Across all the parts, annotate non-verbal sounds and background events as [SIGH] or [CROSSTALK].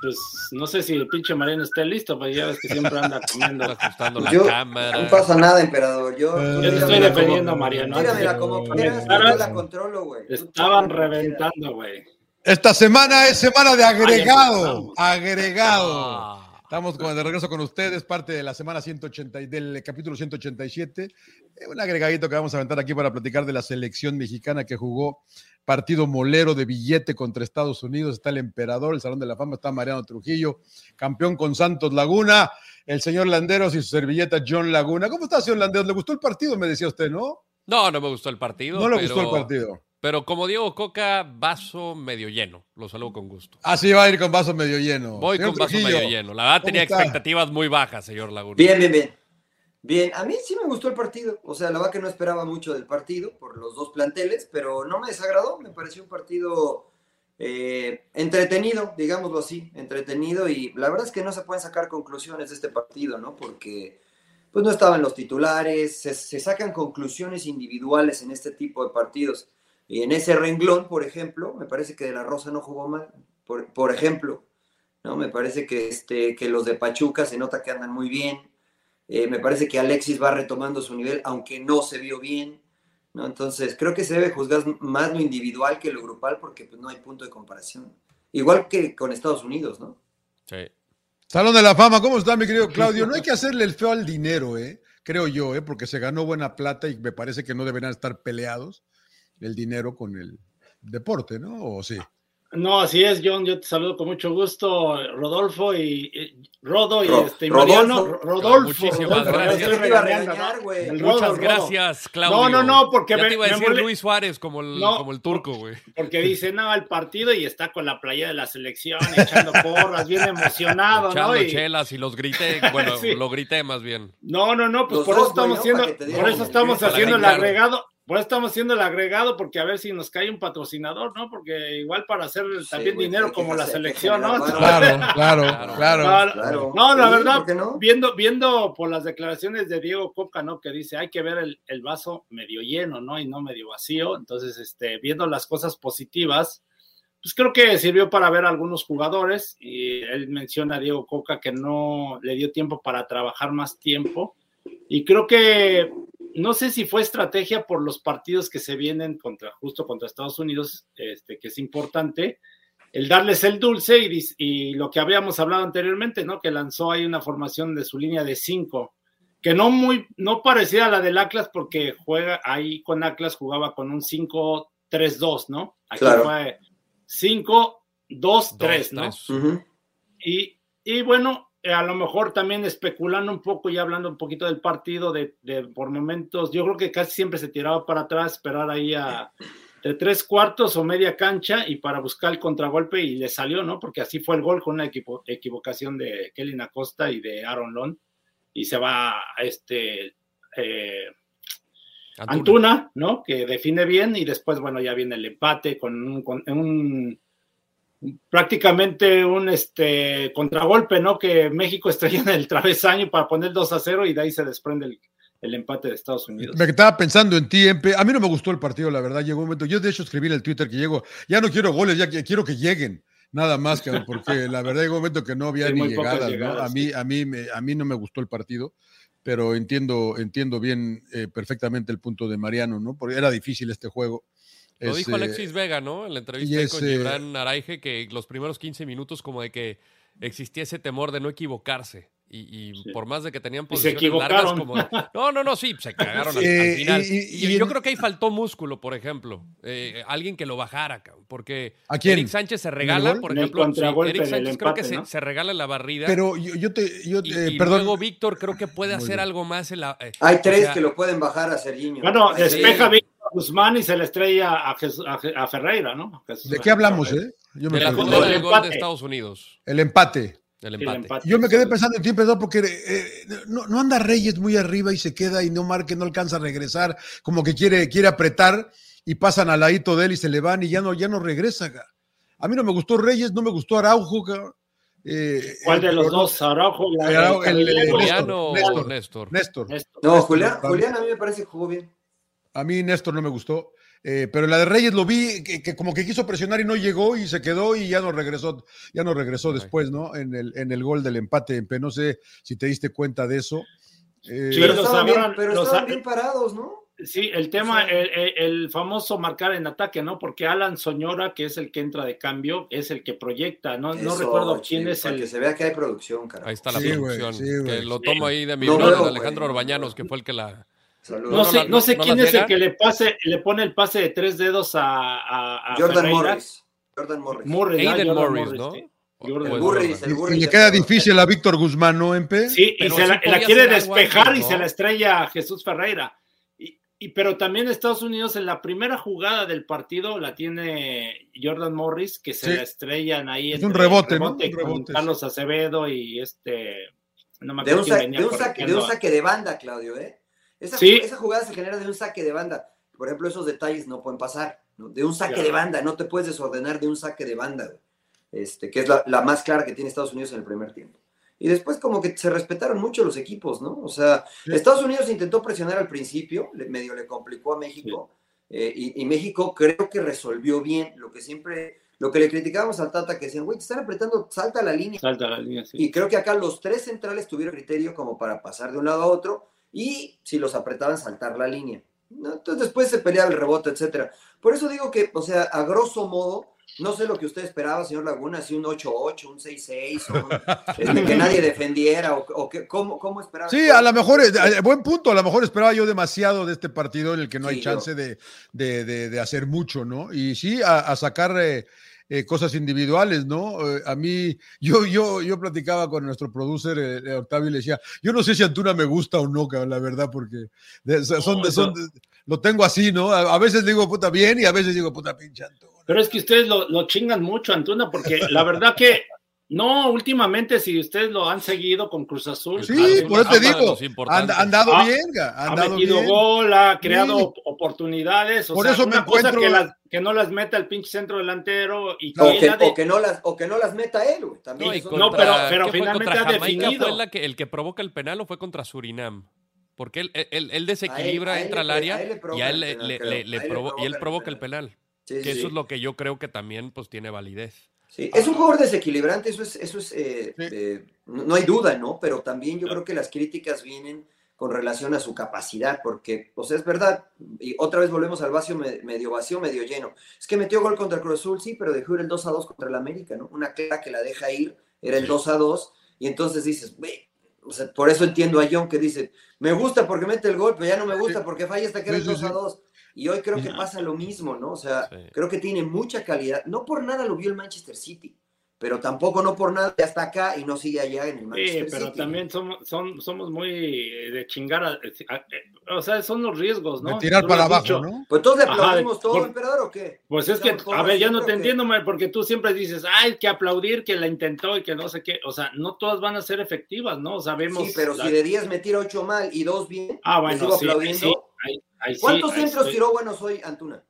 pues no sé si el pinche Mariano esté listo, pues ya ves que siempre anda [LAUGHS] comiendo. ajustando la Yo- cámara. No pasa nada, emperador. Yo, Eh, Yo te estoy defendiendo a como- Mariano. Tíramela como Te quieras, yo la controlo, güey. Estaban reventando, güey. Esta semana es semana de agregado. Agregado. Estamos de regreso con ustedes, parte de la semana 180 y del capítulo 187. Eh, Un agregadito que vamos a aventar aquí para platicar de la selección mexicana que jugó partido molero de billete contra Estados Unidos. Está el emperador, el Salón de la Fama, está Mariano Trujillo, campeón con Santos Laguna, el señor Landeros y su servilleta John Laguna. ¿Cómo está, señor Landeros? ¿Le gustó el partido? Me decía usted, ¿no? No, no me gustó el partido. No le pero- gustó el partido. Pero como Diego Coca, vaso medio lleno. Lo saludo con gusto. Así va a ir con vaso medio lleno. Voy Señor con vaso Trujillo, medio lleno. La verdad ¿cómo tenía está? expectativas muy bajas, señor Laguna. Bien, bien, bien. Bien, a mí sí me gustó el partido. O sea, la verdad que no esperaba mucho del partido por los dos planteles, pero no me desagradó. Me pareció un partido eh, entretenido, digámoslo así, entretenido. Y la verdad es que no se pueden sacar conclusiones de este partido, ¿no? Porque pues no estaban los titulares, se, se sacan conclusiones individuales en este tipo de partidos. Y en ese renglón, por ejemplo, me parece que De La Rosa no jugó mal, por, por ejemplo. ¿no? Me parece que, este, que los de Pachuca se nota que andan muy bien. Eh, me parece que Alexis va retomando su nivel, aunque no se vio bien. ¿no? Entonces, creo que se debe juzgar más lo individual que lo grupal porque pues, no hay punto de comparación. Igual que con Estados Unidos, ¿no? Sí. Salón de la Fama, ¿cómo está mi querido [LAUGHS] Claudio? No hay que hacerle el feo al dinero, ¿eh? Creo yo, ¿eh? Porque se ganó buena plata y me parece que no deberían estar peleados el dinero con el deporte, ¿no? ¿O sí? No, así es, John. Yo te saludo con mucho gusto, Rodolfo y y- Rodo y Ro- este Rodolfo. Mariano. Rodolfo. Muchísimas Rodolfo, gracias. Muchas Rodo. gracias, Claudio. No, no, no, porque ya me- te iba a decir Luis Suárez como el, No. como el turco, güey. Porque dice, no, el partido y está con la playa de la selección, echando [LAUGHS] porras, bien emocionado, Echando ¿no? Y- chelas y los grité, [LAUGHS] bueno, Sí. lo grité más bien. No, no, no, pues Los por dos, eso estamos haciendo, por eso el estamos haciendo el agregado, por eso estamos haciendo el agregado, porque a ver si nos cae un patrocinador, ¿no? Porque igual para hacer también güey, dinero como la selección, ¿no? Claro, [LAUGHS] claro, Claro. claro. Claro. Claro. No, la verdad, ¿por qué no? viendo, viendo por las declaraciones de Diego Coca, ¿no? Que dice, hay que ver el, el vaso medio lleno, ¿no? Y no medio vacío. Entonces, este, viendo las cosas positivas, pues creo que sirvió para ver a algunos jugadores. Y él menciona a Diego Coca que no le dio tiempo para trabajar más tiempo. Y creo que, no sé si fue estrategia por los partidos que se vienen contra, justo contra Estados Unidos, este, que es importante el darles el dulce y, y lo que habíamos hablado anteriormente, ¿no? Que lanzó ahí una formación de su línea de cinco, que no muy, no parecía a la del Atlas porque juega ahí con Atlas jugaba con un 5-3-2, ¿no? Aquí Claro. fue 5-2-3, ¿no? tres. Y, y bueno, a lo mejor también especulando un poco y hablando un poquito del partido, de, de por momentos, yo creo que casi siempre se tiraba para atrás, esperar ahí a [LAUGHS] de tres cuartos o media cancha y para buscar el contragolpe y le salió, ¿no? Porque así fue el gol con una equipo- equivocación de Kelly Acosta y de Aaron Lon y se va este eh, Antuna. Antuna, ¿no? Que define bien y después, bueno, ya viene el empate con un, con un- prácticamente un este contragolpe, ¿no? Que México estrella en el travesaño para poner 2 a 0 y de ahí se desprende el, el empate de Estados Unidos. Me estaba pensando en ti, Empe. A mí no me gustó el partido, la verdad. Llegó un momento. Yo, de hecho, escribí en el Twitter que llego. Ya no quiero goles, ya quiero que lleguen. Nada más, que, porque [LAUGHS] la verdad llegó un momento que no había Sí, ni pocas llegadas. ¿no? llegadas, A, mí, a, mí, me- a mí no me gustó el partido, pero entiendo, entiendo bien eh, perfectamente el punto de Mariano, ¿no? Porque era difícil este juego. Lo dijo eh, Alexis Vega, ¿no? En la entrevista con eh, Gibran Araige, que los primeros 15 minutos como de que existía ese temor de no equivocarse. Y, y Sí. por más de que tenían Y se posiciones largas equivocaron. como... No, no, no, sí, se cagaron al, Sí, [LAUGHS] al final. y- Y, y- y yo en- creo que ahí faltó músculo, por ejemplo. Eh, alguien que lo bajara, cabrón, porque ¿A quién? Eric Sánchez se regala, por En ejemplo. sí, Eric Sánchez creo que se, regala la barrida. Pero yo, yo te. Yo, y, eh, y perdón. luego Víctor creo que puede Muy hacer bien. algo más en la... eh, Hay o tres sea, que lo pueden bajar a Serginho. Bueno, despeja. Víctor Guzmán y se le estrella a, Jesús- a, Je- a Ferreira, ¿no? Jesús ¿De qué hablamos, Ferreira. eh? Yo me del gol, El del gol de empate. Estados Unidos. El empate. El El empate. Yo me quedé pensando en ti, empezó porque eh, no, no anda Reyes muy arriba y se queda y no marque, no alcanza a regresar, como que quiere, quiere apretar y pasan al ladito de él y se le van y ya no, ya no regresa. A mí no me gustó Reyes, no me gustó Araujo. Eh, ¿Cuál de los dos? ¿Araujo? la- Araujo, el- Carrilero? el- ¿Julián o Néstor, Néstor? Néstor. Néstor. No, Julián. Julián a mí me parece que jugó bien. A mí Néstor no me gustó. Eh, pero la de Reyes lo vi que, como que quiso presionar y no llegó y se quedó y ya no regresó, ya no regresó después, ¿no? En el, en el gol del empate en P. No sé si te diste cuenta de eso. Eh, pero, estaban, bien, pero estaban bien parados, ¿no? Sí, el tema, el, famoso marcar en ataque, ¿no? Porque Alan Soñora, que es el que entra de cambio, es el que proyecta, no, no recuerdo quién es el. que se vea que hay producción, cara. Ahí está la producción. que lo tomo ahí de mi no Alejandro Orbañanos, que fue el que la. No sé, no sé quién es el que le pase, le pone el pase de tres dedos a, Jordan Morris. Jordan Morris. Morris, Aiden Morris, ¿no? Morris, y le queda difícil a Víctor Guzmán, ¿no, P? Sí, y se la, quiere despejar y se la estrella a Jesús Ferreira. Y, pero también Estados Unidos en la primera jugada del partido la tiene Jordan Morris, que se la estrellan ahí. Es un rebote, ¿no? Carlos Acevedo y este. No me de, un, de, un saque, de un saque de banda, Claudio, ¿eh? Esa, esa, jugada se genera de un saque de banda. Por ejemplo, esos detalles no pueden pasar. De un saque de banda, no te puedes desordenar de un saque de banda, Este, que es la, la más clara que tiene Estados Unidos en el primer tiempo. Y después como que se respetaron mucho los equipos, ¿no? O sea, Estados Unidos intentó presionar al principio, medio le complicó a México, eh, y, México creo que resolvió bien lo que siempre, lo que le criticábamos al Tata, que decían, güey, te están apretando, salta la línea. Salta la línea, sí. Y creo que acá los tres centrales tuvieron criterio como para pasar de un lado a otro, y si los apretaban, saltar la línea. Entonces después se peleaba el rebote, etcétera. Por eso digo que, o sea, a grosso modo, no sé lo que usted esperaba, señor Laguna, si un 8-8, un 6-6, [LAUGHS] este, que nadie defendiera, o, que, ¿cómo, ¿cómo, esperaba? Sí, a lo mejor, eh, buen punto, a lo mejor esperaba yo demasiado de este partido en el que no hay chance de, de, de, hacer mucho, ¿no? Y sí, a, sacar eh, eh, cosas individuales, ¿no? a mí, [LAUGHS] yo, yo, yo platicaba con nuestro producer Octavio y le decía, yo no sé si Antuna me gusta o no, la verdad, porque son, de, son lo tengo así, ¿no? A, a, veces digo puta bien y a veces digo puta pinche Antuna. Pero es que ustedes lo, chingan mucho, Antuna, porque la verdad que no, últimamente si ustedes lo han seguido con Cruz Azul. Sí, por eso te digo, han, dado bien, han ha metido gol, ha creado oportunidades. O por eso me encuentro... que, que, no las meta el pinche centro delantero y que o, que, o, que, no las, o que no las meta él, güey. También no, pero, pero finalmente ha definido. ¿Fue la que, el que provoca el penal o fue contra Surinam? Porque él, él, él desequilibra, entra al área y, a él, le, y él provoca el penal que eso es lo que yo creo que también pues tiene validez. Sí, es un jugador desequilibrante, eso es, eso es eh, eh, no hay duda, ¿no? Pero también yo creo que las críticas vienen con relación a su capacidad, porque, o sea, es verdad, y otra vez volvemos al vacío, medio vacío, medio lleno. Es que metió gol contra el Cruz Azul, sí, pero dejó ir el 2 a 2 contra el América, ¿no? Una clara que la deja ir, era el 2 a 2, y entonces dices, güey, o sea, por eso entiendo a John que dice, me gusta porque mete el gol, pero ya no me gusta porque falla hasta que era el 2 a 2. Y hoy creo que pasa lo mismo, ¿no? O sea, creo que tiene mucha calidad. No por nada lo vio el Manchester City pero tampoco no por nada ya está acá y no sigue allá en el Manchester Sí, pero también somos, somos muy de chingar, eh, o sea, son los riesgos, ¿no? De tirar para abajo, ¿no? Pues todos le aplaudimos todo, emperador, ¿o qué? Pues es que, a ver, ya no te entiendo, porque tú siempre dices, hay que aplaudir que la intentó y que no sé qué, o sea, no todas van a ser efectivas, ¿no? Sabemos. Sí, pero si de 10 me tira 8 mal y 2 bien, ah, bueno, sigo aplaudiendo. ¿Cuántos centros tiró buenos hoy, Antuna?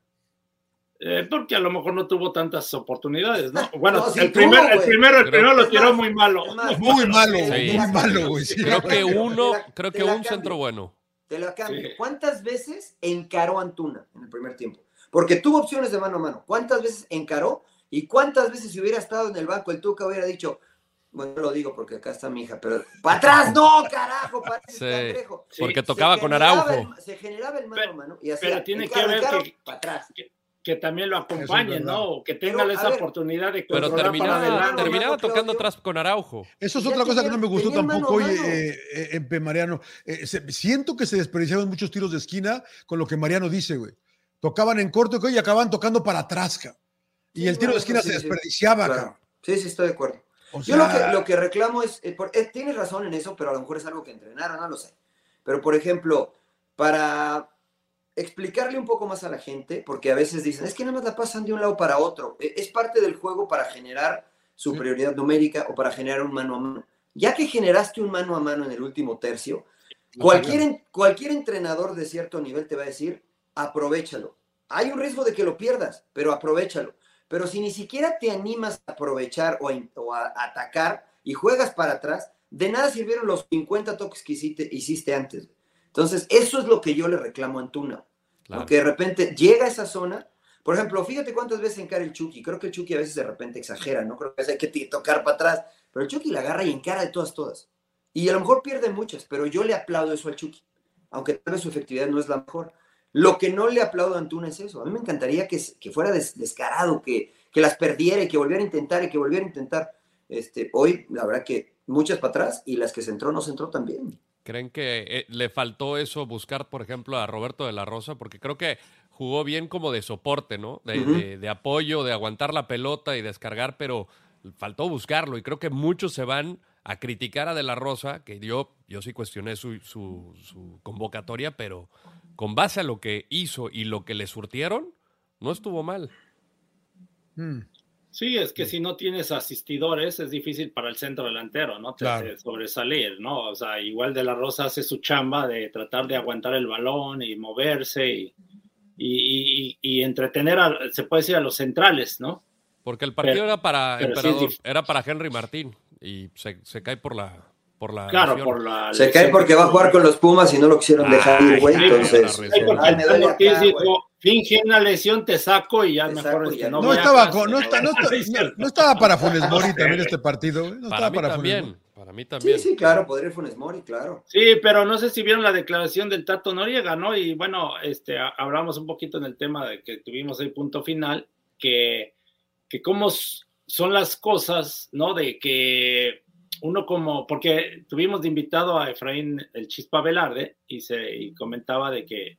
Eh, porque a lo mejor no tuvo tantas oportunidades, ¿no? Bueno, [LAUGHS] el, primer, el, primero, el primero lo tiró muy malo. Muy [LAUGHS] malo, muy malo, güey. Creo que [LAUGHS] uno, creo que un centro bueno. Te lo cambio. ¿Cuántas veces encaró Antuna en el primer tiempo? Porque tuvo opciones de mano a mano. ¿Cuántas veces encaró? ¿Y cuántas veces si hubiera estado en el banco el Tuca hubiera dicho, bueno, no lo digo porque acá está mi hija, pero ¡para atrás! ¡No, carajo! Sí, porque tocaba con Araujo. se generaba el mano a mano y Pero tiene que ver que, para atrás que también lo acompañen, ¿no? Que tengan esa oportunidad de Pero terminaba, terminaba tocando atrás con Araujo. Eso es otra cosa que no me gustó tampoco, oye, eh, eh, Mariano. Eh, siento que se desperdiciaban muchos tiros de esquina con lo que Mariano dice, güey. Tocaban en corto y acababan tocando para atrás, Y el tiro de esquina se desperdiciaba, Sí, sí, estoy de acuerdo. Yo lo que, lo que reclamo es, tienes razón en eso, pero a lo mejor es algo que entrenaron, no lo sé. Pero, por ejemplo, para explicarle un poco más a la gente, porque a veces dicen, es que nada más la pasan de un lado para otro. E, es parte del juego para generar superioridad numérica o para generar un mano a mano. Ya que generaste un mano a mano en el último tercio, cualquier, cualquier entrenador de cierto nivel te va a decir, aprovechalo. Hay un riesgo de que lo pierdas, pero aprovechalo. Pero si ni siquiera te animas a aprovechar o a, atacar y juegas para atrás, de nada sirvieron los 50 toques que hiciste, hiciste antes. Entonces, eso es lo que yo le reclamo a Antuna. Que de repente llega a esa zona. Por ejemplo, fíjate cuántas veces encara el Chucky. Creo que el Chucky a veces de repente exagera, ¿no? Creo que hay que tocar para atrás. Pero el Chucky la agarra y encara de todas, todas. Y a lo mejor pierde muchas, pero yo le aplaudo eso al Chucky. Aunque tal vez su efectividad no es la mejor. Lo que no le aplaudo a Antuna es eso. A mí me encantaría que, que fuera descarado, que, que las perdiera y que volviera a intentar y que volviera a intentar. Este, hoy, la verdad que muchas para atrás y las que se entró no se entró también. ¿Creen que eh, le faltó eso buscar, por ejemplo, a Roberto de la Rosa? Porque creo que jugó bien como de soporte, ¿no? De, apoyo, de aguantar la pelota y descargar, pero faltó buscarlo. Y creo que muchos se van a criticar a De la Rosa, que yo, yo sí cuestioné su, su, convocatoria, pero con base a lo que hizo y lo que le surtieron, no estuvo mal. Hmm. Sí, es que si no tienes asistidores es difícil para el centro delantero, ¿no? sobresalir, ¿no? O sea, igual de la Rosa hace su chamba de tratar de aguantar el balón y moverse y, y, entretener, a, se puede decir, a los centrales, ¿no? Porque el partido era para era para Henry Martín y se, se cae por la, por la claro, por la se cae porque va a jugar con los Pumas y no lo quisieron dejar ir, güey. Entonces, finge una lesión, te saco y ya mejor es que no. No estaba, no, [LAUGHS] no, estaba para Funes Mori [LAUGHS] también este partido. No para estaba mí para también. Para mí también. Sí, sí, claro, podría Funes Mori, claro. Sí, pero no sé si vieron la declaración del Tato Noriega, ¿no? Y bueno, este, hablamos un poquito en el tema de que tuvimos el punto final, que, que cómo son las cosas, ¿no? De que uno como, porque tuvimos de invitado a Efraín el Chispa Velarde y se comentaba de que,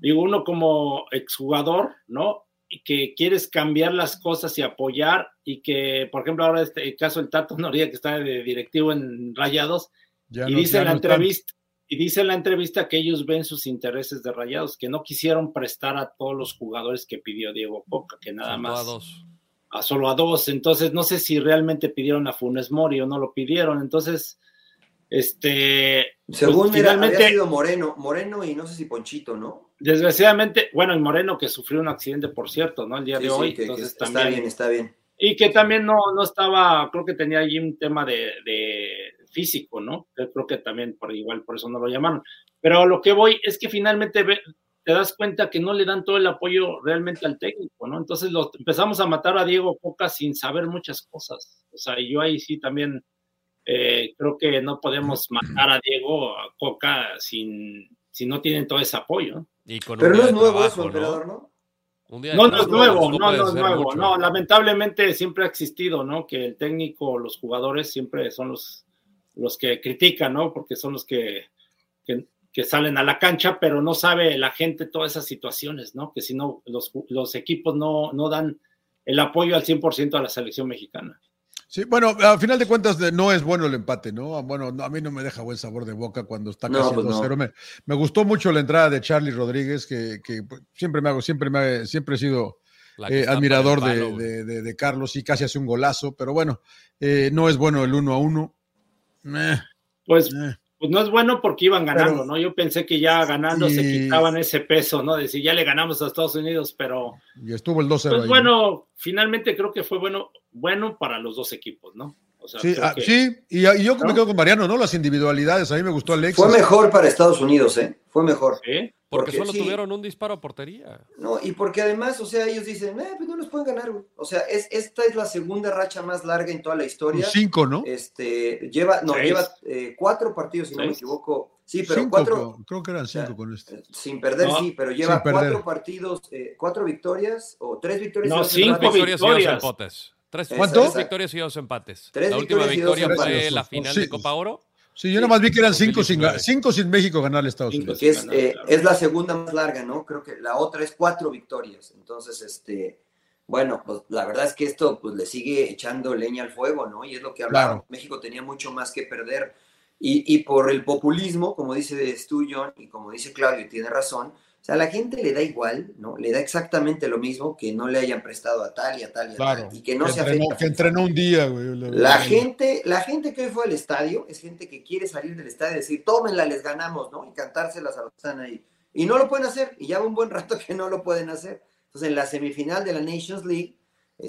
digo, uno como exjugador, ¿no? Y que quieres cambiar las cosas y apoyar y que, por ejemplo, ahora este caso el Tato Noría que está de directivo en Rayados y dice en la entrevista y dice en la entrevista que ellos ven sus intereses de Rayados, que no quisieron prestar a todos los jugadores que pidió Diego Coca, que nada más a solo a dos. Entonces, no sé si realmente pidieron a Funes Mori o no lo pidieron. Entonces, este. Pues, Según finalmente, sido Moreno, Moreno y no sé si Ponchito, ¿no? Desgraciadamente, bueno, el Moreno que sufrió un accidente, por cierto, ¿no? El día de hoy. entonces, está bien, está bien. Y que también no, no estaba, creo que tenía allí un tema de, de físico, ¿no? Creo que también por igual por eso no lo llamaron. Pero lo que voy es que finalmente te das cuenta que no le dan todo el apoyo realmente al técnico, ¿no? Entonces lo, empezamos a matar a Diego Coca sin saber muchas cosas. O sea, yo ahí sí también eh, creo que no podemos matar a Diego Coca sin, si no tienen todo ese apoyo. Pero no es nuevo eso, emperador, ¿no? no, no es nuevo, no, no es nuevo, no, lamentablemente siempre ha existido, ¿no? Que el técnico, los jugadores siempre son los, los que critican, ¿no? Porque son los que, que que salen a la cancha, pero no sabe la gente todas esas situaciones, ¿no? Que si no, los, los equipos no, no dan el apoyo al 100% a la selección mexicana. Sí, bueno, al final de cuentas no es bueno el empate, ¿no? Bueno, a mí no me deja buen sabor de boca cuando está casi 2-0. Pues me, gustó mucho la entrada de Charlie Rodríguez, que, que siempre me hago, siempre me siempre he sido eh, admirador de, de, Carlos y casi hace un golazo, pero bueno, eh, no es bueno el uno a uno. pues pues no es bueno porque iban ganando, ¿no? Yo pensé que ya ganando se quitaban ese peso, ¿no? De decir, ya le ganamos a Estados Unidos, pero... Y estuvo el 12 Pues bueno, finalmente creo que fue bueno, bueno para los dos equipos, ¿no? Sí, ah, sí, y, yo me quedo con Mariano, ¿no? Las individualidades, a mí me gustó Alex. Fue mejor para Estados Unidos, ¿eh? Fue mejor. ¿Sí? Porque, solo tuvieron un disparo a portería. No, y porque además, o sea, ellos dicen, eh, pues no nos pueden ganar, güey. O sea, es, esta es la segunda racha más larga en toda la historia. cinco, ¿no? Este, lleva, no, lleva eh, cuatro partidos, si no me equivoco. Sí, pero cuatro. Creo que eran cinco con este. Eh, sin perder, sí, pero lleva cuatro partidos, eh, cuatro victorias o tres victorias. No, cinco victorias y Tres, ¿Cuánto? victorias y dos empates. la última victoria fue la final de Copa Oro Sí, yo nomás vi que eran cinco sin, cinco sin México ganar Estados Unidos. es, eh, es, la segunda más larga, ¿no? Creo que la otra es cuatro victorias. Entonces, este, bueno, pues la verdad es que esto pues, le sigue echando leña al fuego, ¿no? Y es lo que hablaba. México tenía mucho más que perder. Y, y por el populismo, como dice Stu John y como dice Claudio, y tiene razón, o sea, a la gente le da igual, ¿no? Le da exactamente lo mismo que no le hayan prestado a tal y a tal y a tal. Y que no se afecta. Que entrenó un día, güey. La, gente, la gente que hoy fue al estadio es gente que quiere salir del estadio y decir, tómenla, les ganamos, ¿no? Y cantárselas a los que están ahí. Y no lo pueden hacer. Y ya va un buen rato [LAUGHS] que no lo pueden hacer. Entonces, en la semifinal de la Nations League,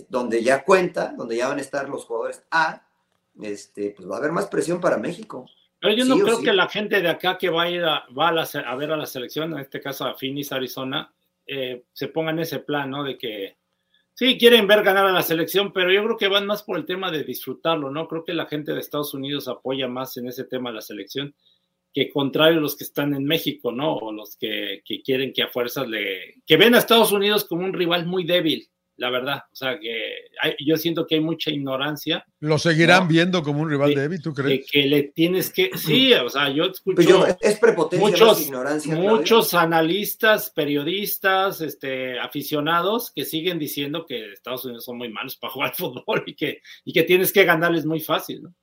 donde ya cuenta, donde ya van a estar los jugadores A, este, pues va a haber más presión para México. Pero yo no creo que la gente de acá que va a ir a, va a, ver a la selección, en este caso a Phoenix, Arizona, eh, se ponga en ese plan, ¿no? De que sí quieren ver ganar a la selección, pero yo creo que van más por el tema de disfrutarlo, ¿no? Creo que la gente de Estados Unidos apoya más en ese tema a la selección que contrario los que están en México, ¿no? O los que, que quieren que a fuerzas le... que ven a Estados Unidos como un rival muy débil la verdad. O sea, que yo siento que hay mucha ignorancia. ¿Lo seguirán viendo como un rival de, ¿tú crees? Que, le tienes que, sí, o sea, yo escucho es prepotencia muchos, ignorancia. Muchos analistas, periodistas, este, aficionados que siguen diciendo que Estados Unidos son muy malos para jugar [LAUGHS] fútbol y que, y que tienes que ganarles muy fácil, ¿no?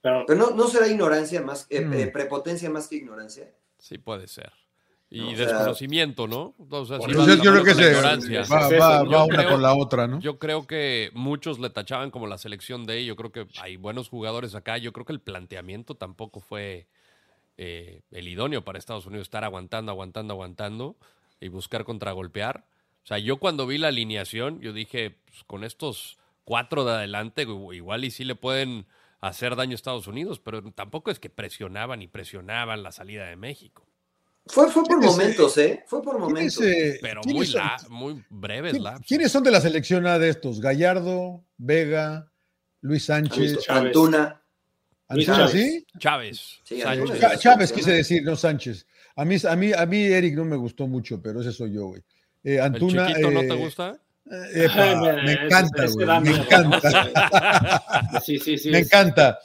Pero, no, no será ignorancia más, eh, mm. prepotencia más que ignorancia. Sí, puede ser. Y desconocimiento, ¿no? O sea, pues yo creo que se va, va, una con la otra, ¿no? Yo creo que muchos le tachaban como la selección de yo creo que hay buenos jugadores acá, yo creo que el planteamiento tampoco fue eh, el idóneo para Estados Unidos, estar aguantando, aguantando, aguantando y buscar contragolpear. O sea, yo cuando vi la alineación, yo dije, pues, con estos cuatro de adelante, igual y sí le pueden hacer daño a Estados Unidos, pero tampoco es que presionaban y presionaban la salida de México. Fue, fue por momentos, ¿eh? Fue por momentos. Pero muy, la, muy breves ¿Quiénes son de la selección A de estos? Gallardo, Vega, Luis Sánchez. Antuna. ¿Antuna, sí? Chávez. Chávez, quise decir, no Sánchez. A mí, a, mí, a mí Eric no me gustó mucho, pero ese soy yo, güey. Eh, Antuna. ¿El chiquito no te eh, gusta? Eh, me encanta, güey. Me encanta. [LAUGHS] sí, sí, sí. Me encanta.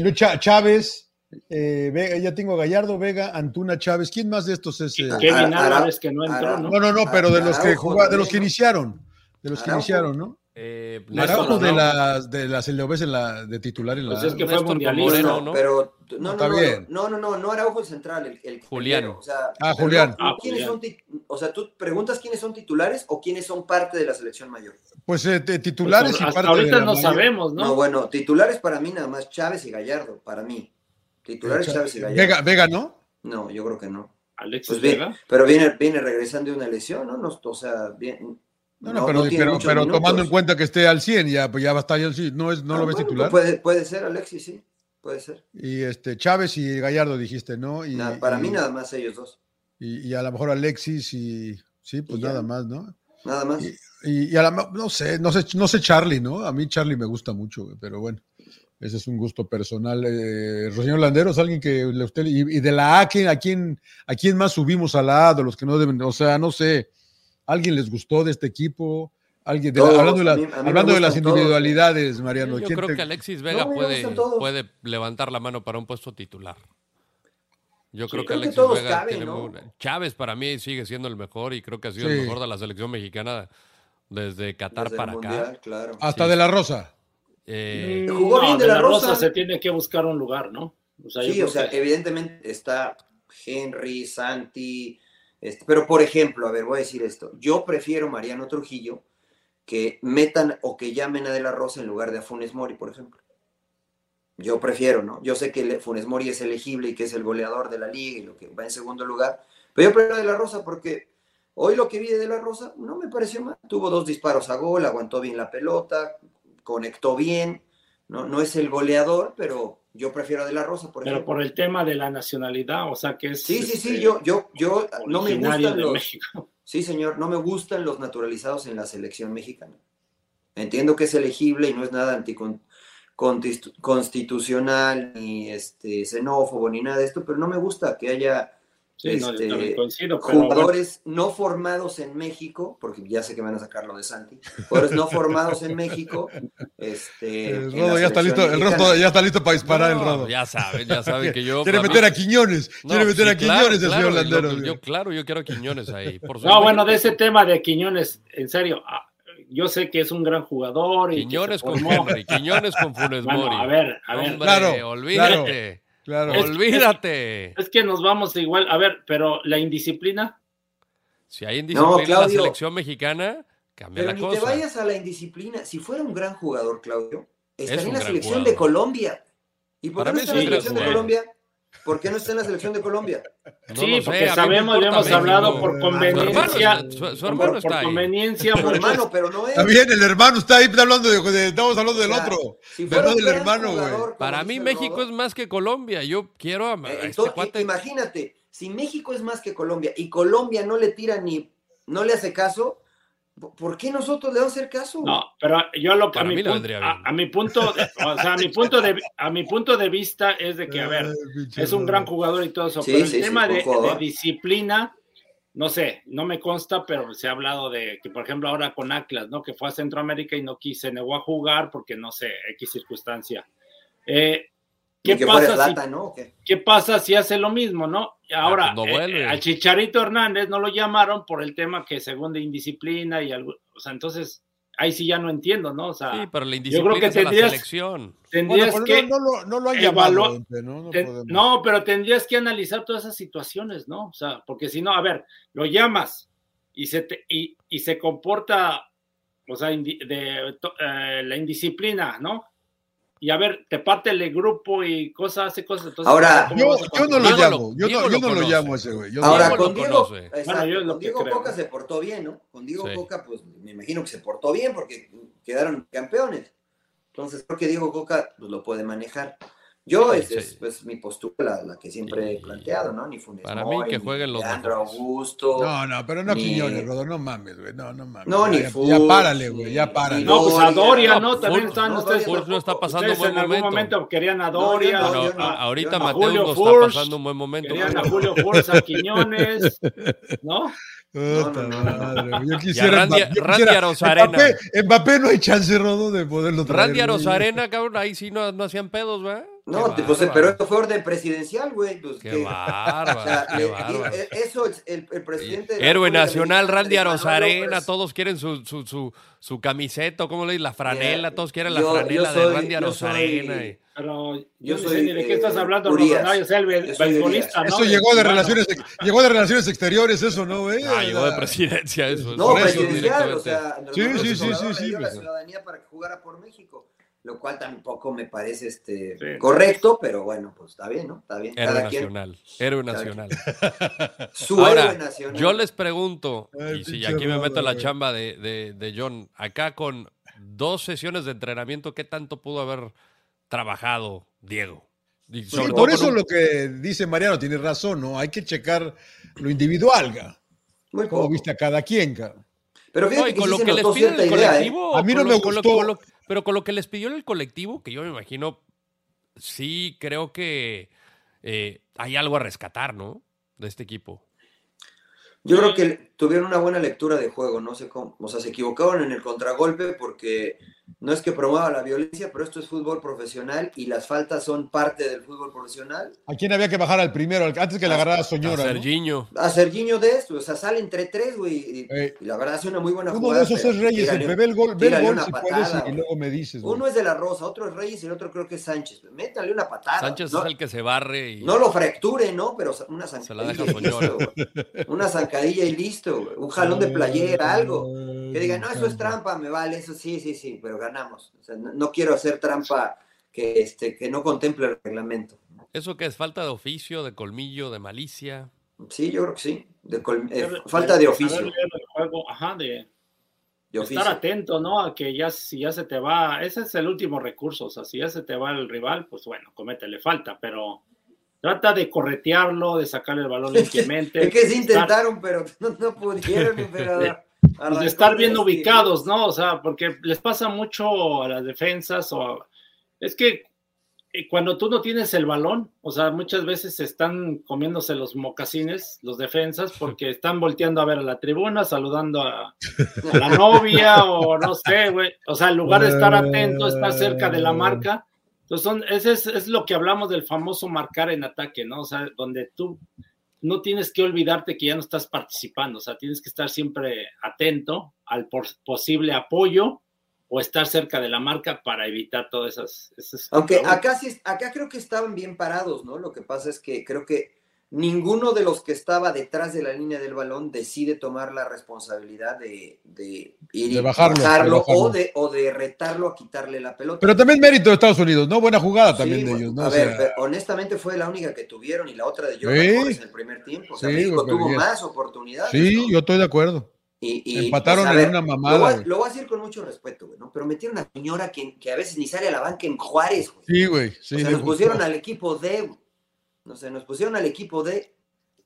Lucha, Chávez. Eh, ya tengo Gallardo, Vega, Antuna, Chávez. ¿Quién más de estos es? Eh? Kevin Álvarez que no entró, ¿no? No, no, no, pero de los que jugaron, de los que iniciaron, de los que iniciaron, ¿no? Eh, Araujo de las de las ves en la de titular en pues la es que fue mundialista no, no, pero no, no, no, no, no, no, no Araujo el central, el, el Julián. o sea, ah, Julián. Ah, ¿quiénes Son, o sea, tú preguntas quiénes son titulares o quiénes son parte de la selección mayor. Pues eh, titulares pues, y hasta ahorita no sabemos, ¿no? No, bueno, titulares para mí nada más Chávez y Gallardo, para mí. Titulares Chávez y Gallardo. Vega, Vega, ¿no? No, yo creo que no. Alexis pues Vega. Pero viene, viene regresando de una lesión, ¿no? no o sea, bien. No, no, pero, pero, tomando en cuenta que esté al 100, ya, pues ya va a estar al 100. ¿No, es, no lo ah, ves titular? Puede, puede ser, Alexis, sí. Puede ser. Y este, Chávez y Gallardo dijiste, ¿no? Y, para mí nada más ellos dos. Y, a lo mejor Alexis y. Sí, pues nada más, ¿no? Nada más. Y, a la, no sé, no sé, no sé Charlie, ¿no? A mí Charlie me gusta mucho, pero bueno. Ese es un gusto personal. Eh, Landeros, alguien que le usted, y, de la A, ¿a quién, ¿a quién más subimos a la A de los que no deben? O sea, no sé, ¿alguien les gustó de este equipo? Alguien hablando de, hablando de las individualidades, Mariano. Yo creo que Alexis Vega puede, puede levantar la mano para un puesto titular. Yo creo que Alexis Vega tiene Chávez para mí sigue siendo el mejor y creo que ha sido el mejor de la selección mexicana desde Qatar para acá. Hasta de la Rosa. Eh, jugó bien de la, Rosa. Se tiene que buscar un lugar, ¿no? sí, o sea, evidentemente está Henry, Santi, este, pero por ejemplo, a ver, voy a decir esto. Yo prefiero Mariano Trujillo que metan o que llamen a De la Rosa en lugar de a Funes Mori, por ejemplo. Yo prefiero, ¿no? Yo sé que Funes Mori es elegible y que es el goleador de la liga y lo que va en segundo lugar, pero yo prefiero a De la Rosa porque hoy lo que vi de De la Rosa no me pareció mal. Tuvo dos disparos a gol, aguantó bien la pelota, conectó bien, no, no es el goleador, pero yo prefiero a De La Rosa, por Pero por el tema de la nacionalidad, o sea que es... Sí, sí, sí, este, yo, yo, yo no me gustan los... México. [LAUGHS] Sí, señor, no me gustan los naturalizados en la selección mexicana. Entiendo que es elegible y no es nada anticonstitucional, ni este, xenófobo, ni nada de esto, pero no me gusta que haya este, jugadores no formados en México, porque ya sé que van a sacarlo de Santi, jugadores no formados en México. Este, el Rodo ya está listo, el Rodo ya está listo para disparar el Rodo. Ya saben, ya saben que yo. Quiere meter a Quiñones, quiere meter a Quiñones el señor Landero. Yo, claro, yo quiero a Quiñones ahí. no, bueno, de ese tema de Quiñones, en serio, ah, yo sé que es un gran jugador. Y Quiñones con Henry, Quiñones con Funes Mori. a ver, a ver. claro, olvídate. Olvídate. Es, que nos vamos igual. A ver, pero la indisciplina. Si hay indisciplina en la selección mexicana, cambia la cosa. te vayas a la indisciplina. Si fuera un gran jugador, Claudio, estaría en la selección de Colombia. ¿Y por qué no está en la selección de Colombia? ¿Por qué no está en la selección de Colombia? sí, porque sabemos, ya hemos hablado por conveniencia. Su hermano, está, por, ahí. conveniencia, Su hermano, pero no es. Está bien, el hermano está ahí hablando de, estamos hablando del otro. Si pero del hermano, güey. Para mí México es más que Colombia. Yo quiero a, a eh, este cuate. Imagínate, si México es más que Colombia y Colombia no le tira ni, no le hace caso, ¿por qué nosotros le vamos a hacer caso? No, pero yo lo que a mi, punto, a, a mi punto, de- o sea, a mi punto de a mi punto de vista es de que a ver, [LAUGHS] es un gran jugador y todo eso, Sí, pero sí, el sí, tema de, disciplina, no sé, no me consta, pero se ha hablado de que, por ejemplo, ahora con Atlas, ¿no? Que fue a Centroamérica y no quise, negó a jugar porque, no sé, X circunstancia. Eh, ¿Qué que pasa, si, Zlatan, ¿no? ¿O qué? ¿Qué pasa si hace lo mismo, no? Ahora, pues no eh, al Chicharito Hernández no lo llamaron por el tema que según de indisciplina y algo, o sea, entonces ahí sí ya no entiendo, ¿no? O sea, Sí, pero la yo creo indisciplina que a la tendrías- selección. Bueno, tendrías pero que no, no lo, no lo han llamado. ¿no? No Ten- no, pero tendrías que analizar todas esas situaciones, ¿no? O sea, porque si no, a ver, lo llamas y se, te- y, y se comporta, o sea, indi- de, to- eh, la indisciplina, ¿no? Y a ver, te parte el grupo y cosas, hace cosas. Entonces, Ahora, ¿cómo Yo, no lo llamo, yo no, yo lo no lo llamo a ese güey. Yo Ahora, con Diego, exacto, Bueno, con Diego creo. Coca se portó bien, ¿no? Con Diego Sí. Coca, pues me imagino que se portó bien porque quedaron campeones. Entonces creo que Diego Coca pues, lo puede manejar. Yo, Sí, es, sí. es, pues, mi postura, la, la que siempre he planteado, ¿no? Ni Funes Para mí, Mori, que ni jueguen los Leandro mejores. Augusto. No, no, pero no Ni- Quiñones, Rodo, no mames, güey, no, no mames. No, ni ya, ya párale, güey, ya párale. No, pues a Doria. No. También estaban no, ustedes. No está pasando ustedes buen en algún momento. momento querían a No, Doria, no, yo a- ahorita. Mateus Julio no está Furch, pasando un buen momento. querían a Julio Furch, a Quiñones, ¿no? Puta No, no, no, no. madre, güey, yo quisiera Randy- yo Randy quisiera- Arozarena. Mbappé, Mbappé no hay chance, Rodo, de poderlo traer. Randy. Arozarena, cabrón, ahí sí no, no hacían pedos, ¿verdad? No, Qué pues, pero esto fue orden presidencial, güey. Pues, Qué que- [LAUGHS] bárbaro, o sea, qué le- bárbaro. eh, eso es el, el presidente. de la Héroe nacional, Randy Arozarena, López. todos quieren su, su, su, su camiseta, ¿cómo le dicen? La franela, Mira, todos quieren la yo- franela yo de Randy yo Arozarena. soy- y- Pero yo, Yo no soy, sé ni de qué eh, estás hablando, Urias. No, yo el beisbolista, ¿no? Eso llegó de relaciones, llegó de relaciones exteriores, eso, ¿no, güey? Ah, llegó de presidencia eso. No, presidencial, o directamente. sea, Sí, sí, sí, sí, sí, la pues. ciudadanía para que jugara por México, lo cual tampoco me parece este Sí. correcto, pero bueno, pues está bien, ¿no? Está bien. Héroe Cada quien nacional, héroe Cada nacional. [LAUGHS] su Ahora, héroe nacional. yo les pregunto, Ay, y si aquí me meto en la chamba de, de, de John, acá con dos sesiones de entrenamiento, ¿qué tanto pudo haber trabajado Diego? Y Sí, todo por eso un- lo que dice Mariano tiene razón, ¿no? Hay que checar lo individual, ga. Muy Cómo poco. viste a cada quien, ga. Pero No, y que con lo que les pide el idea, ¿eh? A mí no me lo- con lo- gustó. con lo- pero con lo que les pidió el colectivo, que yo me imagino, sí creo que eh, hay algo a rescatar, ¿no? De este equipo. Yo creo que tuvieron una buena lectura de juego, no sé cómo, o sea, se equivocaron en el contragolpe porque no es que promueva la violencia, pero esto es fútbol profesional y las faltas son parte del fútbol profesional. ¿A quién había que bajar al primero? Antes que le agarrara a A Soñora. ¿no? Serginho. A Serginho de esto, o sea, sale entre tres, güey, y, Eh. y la verdad hace una muy buena Uno jugada. de esos es Reyes, el ve el gol, ve el gol una si patada, puedes y luego me dices. güey. Uno es de la Rosa, otro es Reyes y el otro creo que es Sánchez. Métale una patada. Sánchez no, es el que se barre y no lo fracture, ¿no? Pero una Se la zancadilla deja y Soñora. listo. Una zancadilla y listo, güey. Un jalón de playera, algo. Que digan, no, eso es trampa, me vale, eso sí, sí, sí, pero ganamos. O sea, no, no quiero hacer trampa que, este, que no contemple el reglamento. ¿Eso qué es? ¿Falta de oficio, de colmillo, de malicia? Sí, yo creo que sí. De col- eh, falta de oficio. juego, ajá, de, De oficio. estar atento, ¿no? A que ya si ya se te va, ese es el último recurso, o sea, si ya se te va el rival, pues bueno, cométele falta, pero trata de corretearlo, de sacarle el balón [LAUGHS] limpiamente. Es que sí estar- intentaron, pero [LAUGHS] no, no pudieron, [LAUGHS] emperador. Pues, de estar bien ubicados, ¿no? O sea, porque les pasa mucho a las defensas o a- es que eh, cuando tú no tienes el balón, o sea, muchas veces están comiéndose los mocasines, los defensas, porque [LAUGHS] están volteando a ver a la tribuna, saludando a, a la novia o no sé, güey. O sea, en lugar de estar atento, estar cerca de la marca. Entonces, son, ese es, es lo que hablamos del famoso marcar en ataque, ¿no? O sea, donde tú no tienes que olvidarte que ya no estás participando, o sea, tienes que estar siempre atento al posible apoyo o estar cerca de la marca para evitar todas esas... esas Aunque acá sí, acá creo que estaban bien parados, ¿no? Lo que pasa es que creo que ninguno de los que estaba detrás de la línea del balón decide tomar la responsabilidad de, de ir De bajarlo, de. O, de, o de retarlo a quitarle la pelota. Pero también mérito de Estados Unidos, ¿no? Buena jugada también de ellos, ¿no? A O ver, sea, pero honestamente fue la única que tuvieron y la otra de Jordan Sí. En el primer tiempo. O sea, Sí, México pero tuvo más oportunidades. sí, ¿no? yo estoy de acuerdo. Y, y, Empataron pues, a en una mamada, Lo voy, a- güey. lo voy a decir con mucho respeto, güey, ¿no? Pero metieron a una señora que, que a veces ni sale a la banca en Juárez, güey. Sí, güey. O sea, nos pusieron al equipo D, güey. No sé, nos pusieron al equipo D.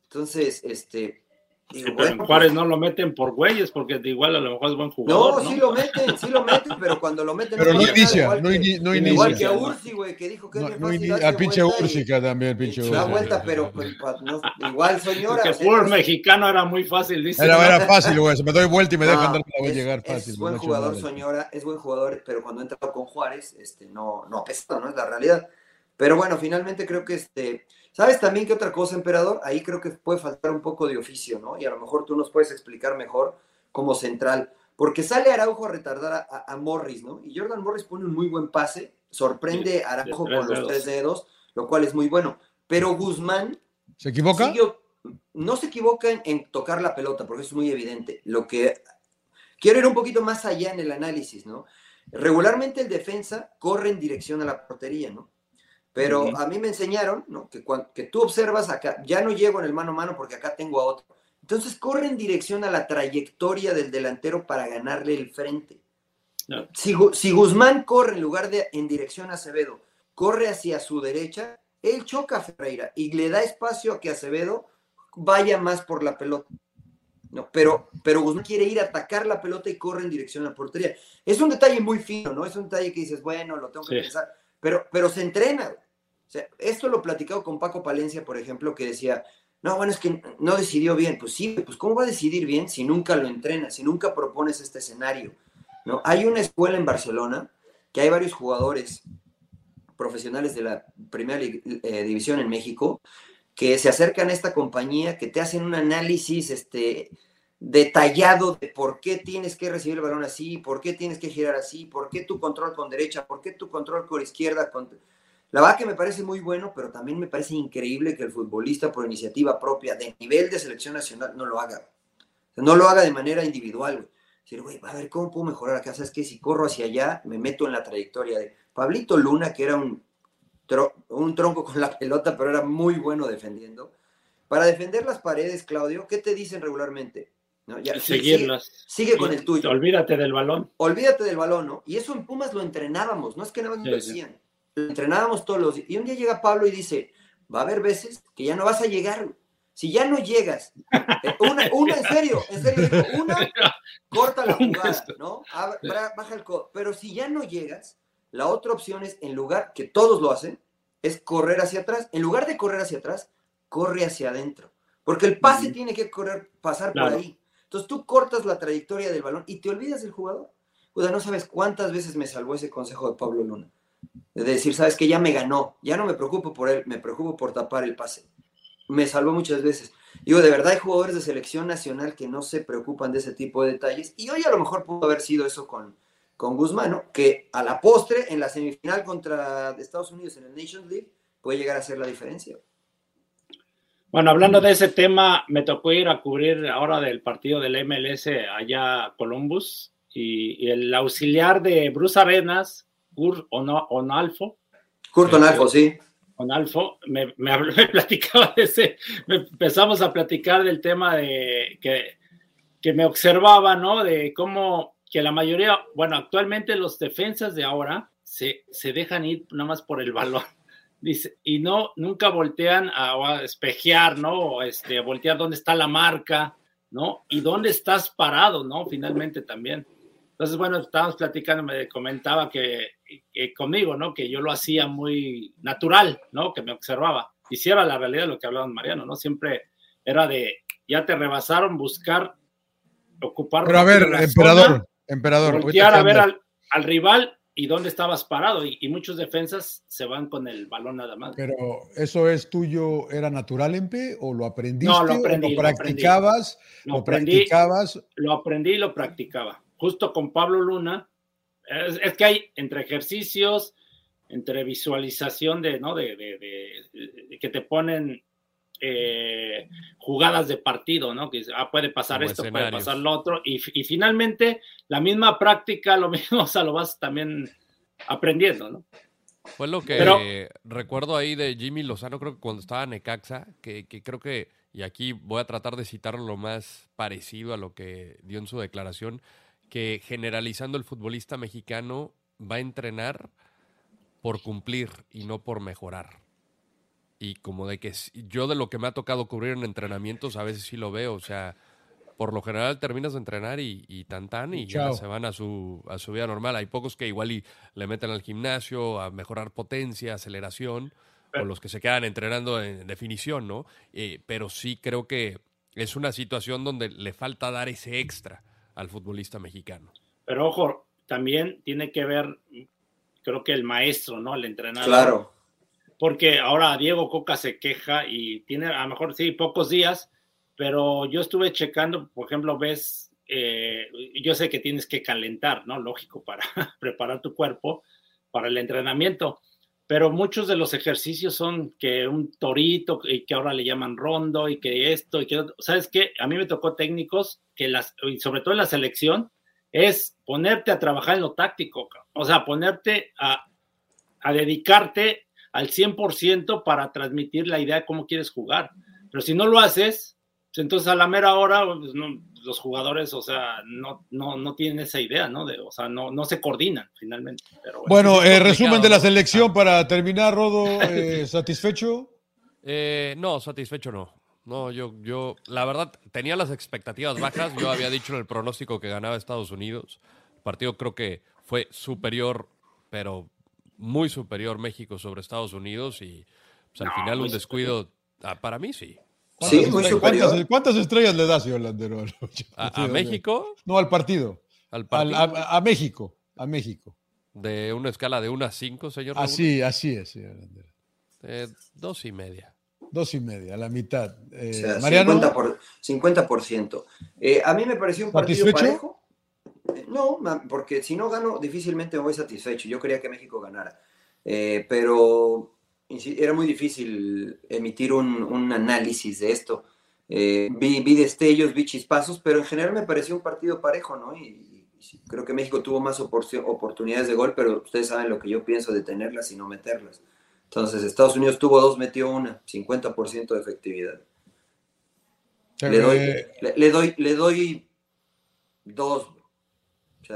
Entonces, este. Sí, digo, pero bueno, en Juárez pues, no lo meten por güeyes, porque de igual a lo mejor es buen jugador. no, sí lo meten, sí lo meten, pero cuando lo meten. Pero no nada, inicia, igual no que- ini- no Igual inicia. que a Ursi, güey, que dijo que No, es no fácil a pinche Úrsica también, pinche Da Úrsica. vuelta, pero pues, no- igual señora. Porque o sea, fútbol mexicano era muy fácil, dice. Era, ¿no? era fácil, güey. Se me doy vuelta y me dejan No, dar la voy a llegar fácil. Es buen no jugador, nada. Soñora, es buen jugador, pero cuando entra con Juárez, este, no, no apesta, ¿no? Es la realidad. Pero bueno, finalmente creo que este. ¿Sabes también qué otra cosa, emperador? Ahí creo que puede faltar un poco de oficio, ¿no? Y a lo mejor tú nos puedes explicar mejor como central. Porque sale Araujo a retardar a, a- a Morris, ¿no? Y Jordan Morris pone un muy buen pase, sorprende a Araujo con los tres dedos, lo cual es muy bueno. Pero Guzmán ¿Se equivoca? Siguió- no se equivoca en, en tocar la pelota, porque es muy evidente. Lo que quiero ir un poquito más allá en el análisis, ¿no? Regularmente el defensa corre en dirección a la portería, ¿no? Pero a mí me enseñaron, ¿no? Que, cuan- que tú observas acá, ya no llego en el mano a mano porque acá tengo a otro. Entonces corre en dirección a la trayectoria del delantero para ganarle el frente. No. Si, si Guzmán corre en lugar de en dirección a Acevedo, corre hacia su derecha, él choca a Ferreira y le da espacio a que Acevedo vaya más por la pelota. No, pero, pero Guzmán quiere ir a atacar la pelota y corre en dirección a la portería. Es un detalle muy fino, ¿no? Es un detalle que dices, bueno, lo tengo que Sí. pensar, pero, pero se entrena. esto lo platicado con Paco Palencia, por ejemplo, que decía, no, bueno, es que no decidió bien. Pues sí, pues ¿cómo va a decidir bien si nunca lo entrenas, si nunca propones este escenario? ¿no? Hay una escuela en Barcelona que hay varios jugadores profesionales de la primera eh, división en México que se acercan a esta compañía, que te hacen un análisis este, detallado de por qué tienes que recibir el balón así, por qué tienes que girar así, por qué tu control con derecha, por qué tu control con izquierda. La verdad que me parece muy bueno, pero también me parece increíble que el futbolista por iniciativa propia de nivel de selección nacional no lo haga. No lo haga de manera individual, güey. Decir, güey, a ver, ¿cómo puedo mejorar acá? ¿Sabes qué? Si corro hacia allá, me meto en la trayectoria de Pablito Luna, que era un, un tronco con la pelota, pero era muy bueno defendiendo. Para defender las paredes, Claudio, ¿qué te dicen regularmente? ¿No? Ya, seguirlas. Sigue, sigue con el tuyo. Olvídate del balón. Olvídate del balón, ¿no? Y eso en Pumas lo entrenábamos, no es que nada más lo Sí, decían. Lo entrenábamos todos los días. Y un día llega Pablo y dice, va a haber veces que ya no vas a llegar. Si ya no llegas, eh, una, una, en serio, en serio, una, corta la [LAUGHS] jugada, ¿no? Ab- bra- Baja el codo. Pero si ya no llegas, la otra opción es, en lugar, que todos lo hacen, es correr hacia atrás. En lugar de correr hacia atrás, corre hacia adentro. Porque el pase tiene que correr, pasar Claro. por ahí. Entonces tú cortas la trayectoria del balón y te olvidas del jugador. O sea, no sabes cuántas veces me salvó ese consejo de Pablo Luna. De decir, sabes que ya me ganó, ya no me preocupo por él, me preocupo por tapar el pase. Me salvó muchas veces. Digo, de verdad hay jugadores de selección nacional que no se preocupan de ese tipo de detalles. Y hoy a lo mejor pudo haber sido eso con, con Guzmán, ¿no? que a la postre, en la semifinal contra Estados Unidos en el Nations League, puede llegar a ser la diferencia. Bueno, hablando de ese tema, me tocó ir a cubrir ahora del partido del MLS allá a Columbus y, y el auxiliar de Bruce Arenas, Ono- Onalfo, Curto Eh, Alfo, sí. Onalfo, me, me, habló- [LAUGHS] me platicaba de ese, me empezamos a platicar del tema de que, que me observaba, ¿no? De cómo que la mayoría, bueno, actualmente los defensas de ahora se, se dejan ir nada más por el balón. Dice, y no, nunca voltean a, espejear, ¿no? O este, voltear dónde está la marca, ¿no? Y dónde estás parado, ¿no? Finalmente también. Entonces, bueno, estábamos platicando, me comentaba que, que conmigo, ¿no? Que yo lo hacía muy natural, ¿no? Que me observaba. Y si era la realidad de lo que hablaba Mariano, ¿no? Siempre era de, ya te rebasaron, buscar, ocupar. Pero a ver, emperador, zona, emperador. voltear a ver al, al rival y dónde estabas parado. Y, y muchos defensas se van con el balón nada más. Pero eso es tuyo, ¿era natural, Empe? ¿O lo aprendiste? No, lo aprendí, lo lo aprendí. practicabas? Lo ¿Lo aprendí, practicabas? lo aprendí y lo practicaba. Justo con Pablo Luna. Es, es que hay entre ejercicios, entre visualización de, ¿no? De, de- de- de que te ponen eh, jugadas de partido, ¿no? Que ah, puede pasar esto, puede pasar lo otro, y, finalmente la misma práctica, lo [LAUGHS] mismo, o sea, lo vas también aprendiendo, ¿no? Fue lo que recuerdo ahí de Jimmy Lozano, creo que cuando estaba en Necaxa, que, que creo que, y aquí voy a tratar de citarlo lo más parecido a lo que dio en su declaración, que generalizando el futbolista mexicano va a entrenar por cumplir y no por mejorar. Y como de que yo de lo que me ha tocado cubrir en entrenamientos, a veces sí lo veo, o sea, por lo general terminas de entrenar y, y tan tan y ya se van a su, a su vida normal. Hay pocos que igual y le meten al gimnasio a mejorar potencia, aceleración, o los que se quedan entrenando en definición, ¿no? Eh, pero sí creo que es una situación donde le falta dar ese extra al futbolista mexicano. Pero ojo, también tiene que ver creo que el maestro, ¿no? El entrenador. Claro. Porque ahora Diego Coca se queja y tiene a lo mejor sí pocos días, pero yo estuve checando, por ejemplo, ves, eh, yo sé que tienes que calentar, ¿no? Lógico, para [LAUGHS] preparar tu cuerpo para el entrenamiento, pero muchos de los ejercicios son que un torito y que ahora le llaman rondo y que esto y que, ¿sabes qué? A mí me tocó técnicos que las, y sobre todo en la selección, es ponerte a trabajar en lo táctico, o sea, ponerte a, dedicarte al 100% para transmitir la idea de cómo quieres jugar. Pero si no lo haces, pues entonces a la mera hora pues los jugadores, o sea, no, no, no tienen esa idea, ¿no? De, o sea, no, no se coordinan finalmente. bueno, eh, resumen de la selección para terminar, Rodo, [LAUGHS] eh, ¿satisfecho? Eh, no, satisfecho no. No, yo, yo, la verdad, tenía las expectativas bajas. Yo había dicho en el pronóstico que ganaba Estados Unidos. El partido creo que fue superior, pero muy superior México sobre Estados Unidos y pues, al final un descuido, ah, para mí sí. Sí, muy superior. ¿Cuántas, estrellas le das, señor Landero? ¿A, [LAUGHS] México? No, al partido. ¿Al partido? a, México, a México. ¿De una escala de 1 a 5, señor? Así, así es, señor Landero. Eh, dos y media. Dos y media, la mitad. Eh, Mariano. 50%. Eh, a mí me pareció un partido parejo. Eh, no, porque si no gano, difícilmente me voy satisfecho. Yo quería que México ganara. pero era muy difícil emitir un, análisis de esto. vi, destellos, vi chispazos, pero en general me pareció un partido parejo, ¿no? Y, creo que México tuvo más oportunidades de gol, pero ustedes saben lo que yo pienso de tenerlas y no meterlas. Entonces, Estados Unidos tuvo dos, metió una, 50% de efectividad. Le doy, le, doy, le doy dos.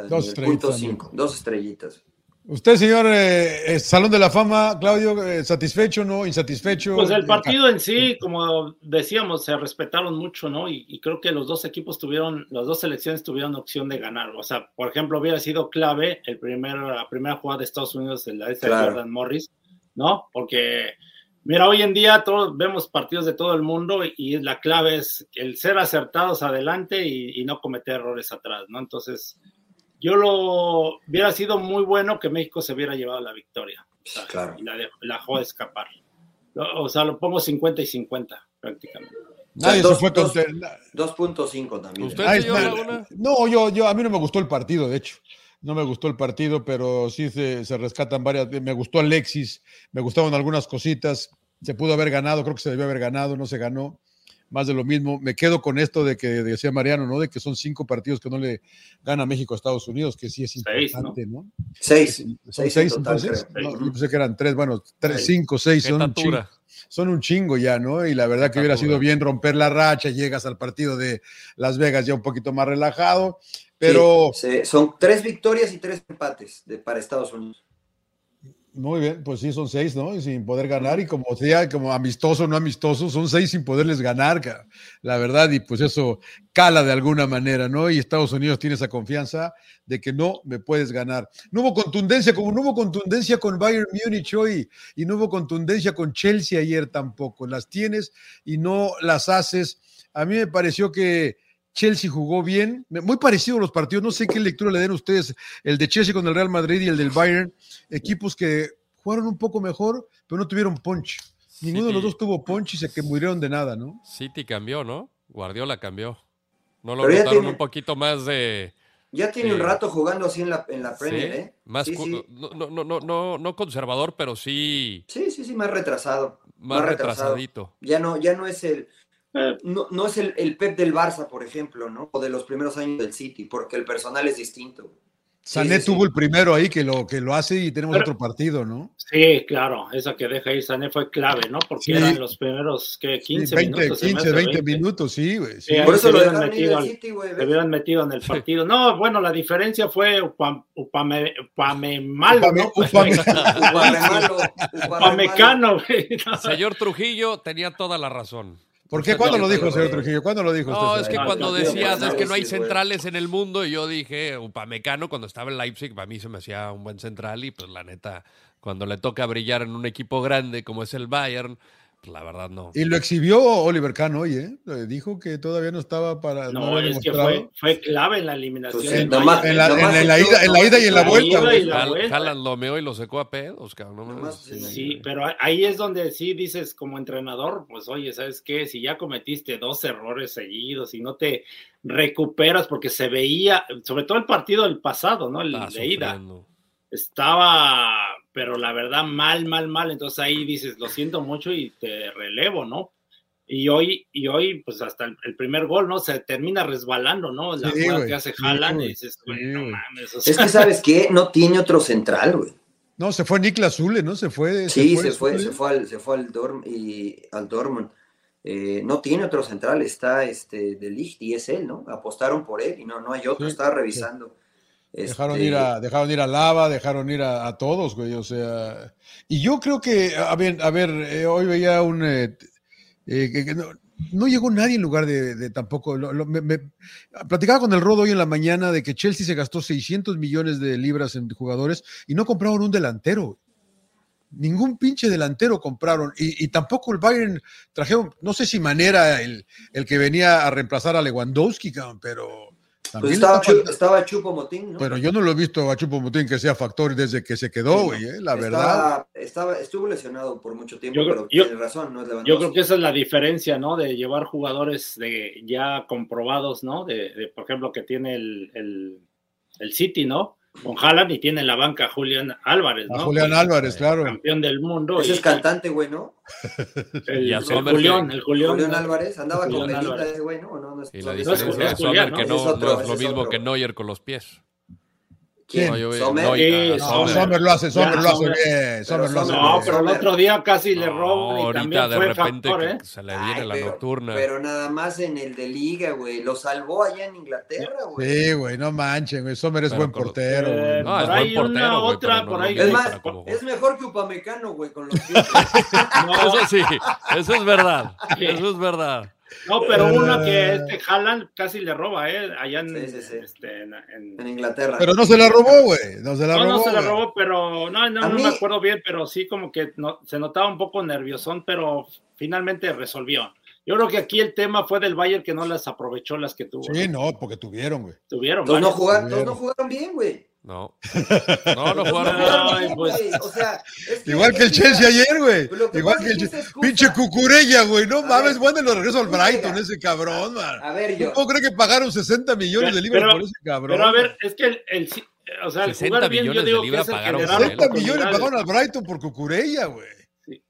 Dos, estrellitas, dos estrellitas. Usted, señor eh, Salón de la Fama, Claudio, eh, ¿satisfecho o no? ¿Insatisfecho? Pues el partido en sí, como decíamos, se respetaron mucho, ¿no? Y, creo que los dos equipos tuvieron, las dos selecciones tuvieron opción de ganar. O sea, por ejemplo, hubiera sido clave el primer, la primera jugada de Estados Unidos en la de Jordan Morris ¿no? Porque, mira, hoy en día todos vemos partidos de todo el mundo y, la clave es el ser acertados adelante y, no cometer errores atrás, ¿no? Entonces, yo lo hubiera sido muy bueno que México se hubiera llevado la victoria. claro. Y la, dejó escapar. O sea, lo pongo 50 y 50 prácticamente. Nadie se fue 2.5 también. ¿Usted no, yo, yo, a mí no me gustó el partido, de hecho. No me gustó el partido, pero sí se, rescatan varias. Me gustó Alexis, me gustaban algunas cositas. Se pudo haber ganado, creo que se debió haber ganado, no se ganó. Más de lo mismo. Me quedo con esto de que decía Mariano, ¿no? De que son cinco partidos que no le gana México a Estados Unidos, que sí es importante, ¿no? Seis. Son seis, entonces. yo pensé que eran tres, bueno, tres, cinco, seis, son un, chingo, son un chingo ya, ¿no? Y la verdad que hubiera sido bien romper la racha, llegas al partido de Las Vegas ya un poquito más relajado pero. son tres victorias y tres empates de, para Estados Unidos. Muy bien, pues sí, son seis, ¿no? Y sin poder ganar, y como sea, como amistoso o no amistoso, son seis sin poderles ganar, la verdad, y pues eso cala de alguna manera, ¿no? Y Estados Unidos tiene esa confianza de que no me puedes ganar. No hubo contundencia, como no hubo contundencia con Bayern Múnich hoy, y no hubo contundencia con Chelsea ayer tampoco. Las tienes y no las haces. A mí me pareció que Chelsea jugó bien, muy parecido a los partidos, no sé qué lectura le den ustedes, el de Chelsea con el Real Madrid y el del Bayern, equipos que jugaron un poco mejor, pero no tuvieron punch. Ninguno de los dos tuvo punch y se que murieron de nada, ¿no? City cambió, ¿no? Guardiola cambió. No lo notaron un poquito más de... Ya tiene un rato jugando así en la, en la Premier, ¿eh? Más No, no, no, no, no conservador, pero sí. Sí, sí, sí, más retrasado más, retrasadito. Ya no, ya no es el, eh. no, no, es el, el, Pep del Barça, por ejemplo, ¿no? O de los primeros años del City, porque el personal es distinto. Sané tuvo el primero ahí que lo, que lo hace y tenemos otro partido, ¿no? Sí, claro, esa que deja ahí Sané fue clave, ¿no? Porque eran los primeros ¿qué? 15 20, minutos. 15, 20, minutos, sí, güey. Sí. por eso lo hubieran metido, City, güey. Se hubieran metido en el partido. No, bueno, la diferencia fue Upame, Upame, Upame malo, ¿no? Upame, [LAUGHS] Upame malo. Upamecano, güey. Señor Trujillo tenía toda la razón. ¿Por qué? ¿Cuándo lo dijo, señor Trujillo? ¿Cuándo lo dijo No, es que cuando decías es que no hay centrales en el mundo, y yo dije, Upamecano, cuando estaba en Leipzig, para mí se me hacía un buen central, y pues la neta, cuando le toca brillar en un equipo grande como es el Bayern, la verdad no. Y lo exhibió Oliver Kahn hoy, ¿eh? Dijo que todavía no estaba para. No, es que fue, fue, clave en la eliminación. En, la, en, la, ida, en la ida y en la vuelta. Jalan lo meó y lo secó a pedos, cabrón. sí, pero ahí es donde sí dices como entrenador, pues oye, ¿sabes qué? Si ya cometiste dos errores seguidos y no te recuperas porque se veía, sobre todo el partido del pasado, ¿no? El de ida. Estaba pero la verdad mal, mal, mal. Entonces ahí dices, lo siento mucho y te relevo, ¿no? Y hoy, y hoy pues hasta el, primer gol, ¿no? Se termina resbalando, ¿no? La jugada que hace Jalan y dices, güey, no mames. Es que, ¿sabes qué? No tiene otro central, güey. No, se fue Niklas Zule, ¿no? Se fue. Sí, se fue, se fue, al, se fue al, Dorm, y, al Dortmund. Eh, no tiene otro central, está este de Licht y es él, ¿no? Apostaron por él y no, no hay otro, estaba revisando. Dejaron, ir a, este dejaron ir a Lava, dejaron ir a, todos, güey. O sea, y yo creo que, a ver, a ver eh, hoy veía un. Eh, eh, que, no, llegó nadie en lugar de, tampoco. me, platicaba con el Rodo hoy en la mañana de que Chelsea se gastó 600 millones de libras en jugadores y no compraron un delantero. Ningún pinche delantero compraron. Y, tampoco el Bayern trajeron, no sé si manera el, el que venía a reemplazar a Lewandowski, pero pues estaba, estaba, Chupo Motín, ¿no? Pero yo no lo he visto a Chupo Motín que sea factor desde que se quedó, güey, ¿eh? la verdad. Estaba, estuvo lesionado por mucho tiempo, pero tiene razón, no es Yo creo que esa es la diferencia, ¿no? De llevar jugadores de ya comprobados, ¿no? De, por ejemplo, que tiene el, el, el City, ¿no? Con Haaland y tiene en la banca a Julián Álvarez, ¿no? Julián Álvarez, claro. Campeón del mundo. Ese es cantante, güey, ¿no? [LAUGHS] El, el, Julián, el Julián. Álvarez andaba con Melita ese güey, ¿no? no, no es, y la diferencia es, Julián, que no, es, lo mismo que Neuer con los pies. ¿Quién? No, Sommer. Sommer. lo hace, Sommer lo hace bien. Sommer lo hace No, pero el otro día casi le robó y también de fue repente factor, ¿eh? se le viene la nocturna. Pero nada más en el de liga, güey. Lo salvó allá en Inglaterra, güey. Sí, güey, no manchen, güey. Sommer es buen portero, güey. No, es buen portero, otra por ahí. Es más, es mejor que Upamecano, güey, con los [LAUGHS] pies. Eso sí, eso es verdad. Eso es verdad. No, pero uno que este Haaland casi le roba, ¿eh? Allá en, Este, en, Inglaterra. Pero no se la robó, güey. No se la robó. No, se la robó, pero no, no, no me acuerdo bien, pero sí como que no, se notaba un poco nerviosón, pero finalmente resolvió. Yo creo que aquí el tema fue del Bayern que no las aprovechó las que tuvo. Sí, no, porque tuvieron, güey. Tuvieron. Todos no, jugaron, no jugaron bien, güey. [LAUGHS] No. No, no jugaron pues. O sea, Igual que el Chelsea ayer, güey. Igual que el Chelsea. Pinche cucurella, güey. No mames, bueno, lo regreso al Brighton, ese cabrón, man. A ver, yo. ¿Cómo cree que pagaron 60 millones de libras por ese cabrón? Pero a ver, es que el, el o sea, el 60 jugar bien, yo digo es el pagaron 60 millones pagaron al Brighton por cucurella, güey. Sí.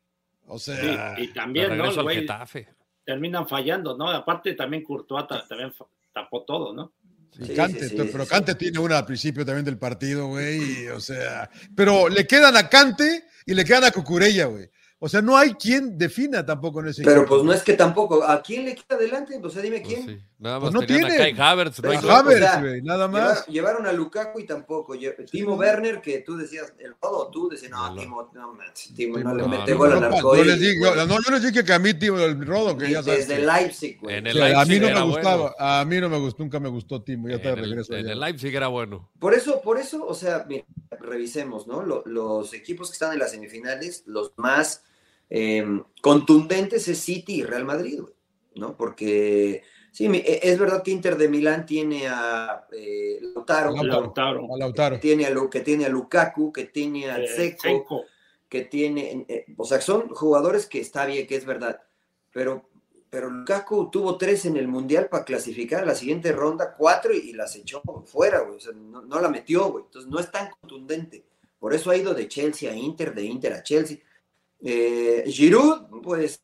O sea. Sí, y también, ¿no? Güey, terminan fallando, ¿no? Aparte, también Courtois también tapó todo, ¿no? Cante, pero Cante tiene una al principio también del partido, güey. O sea, pero le quedan a Cante y le quedan a Cucurella, güey. O sea, no hay quien defina tampoco en ese Pero pues no es que tampoco. ¿A quién le queda adelante? O sea, dime pues quién. Nada pues más no tiene. Acá Havertz, no hay Havertz, güey, nada más. Llevaron a Lukaku y tampoco. Timo Werner, que tú decías, el todo, tú decías, no, Timo, no, Timo, no, le mete gol al arco. Yo les digo, no, yo les dije que a mí, Timo, el Rodo, que ya sabes. Desde Leipzig, güey. a mí no me gustaba, a mí no me gustó, nunca me gustó Timo, ya te regreso. En el Leipzig era bueno. Por eso, por eso, o sea, mira, revisemos, ¿no? Los equipos que están en las semifinales, los más Em, contundentes es City y Real Madrid, ¿no? Porque sí, e, es verdad que Inter de Milán tiene a eh, Lautaro, Lautaro, Que, tiene a, que tiene a Lukaku, que tiene a eh, que tiene, eh, o sea, son jugadores que está bien, que es verdad, pero, pero Lukaku tuvo tres en el Mundial para clasificar a la siguiente ronda, cuatro y, las echó fuera, güey, o sea, no, la metió, güey, entonces no es tan contundente. Por eso ha ido de Chelsea a Inter, de Inter a Chelsea. Eh, Giroud, pues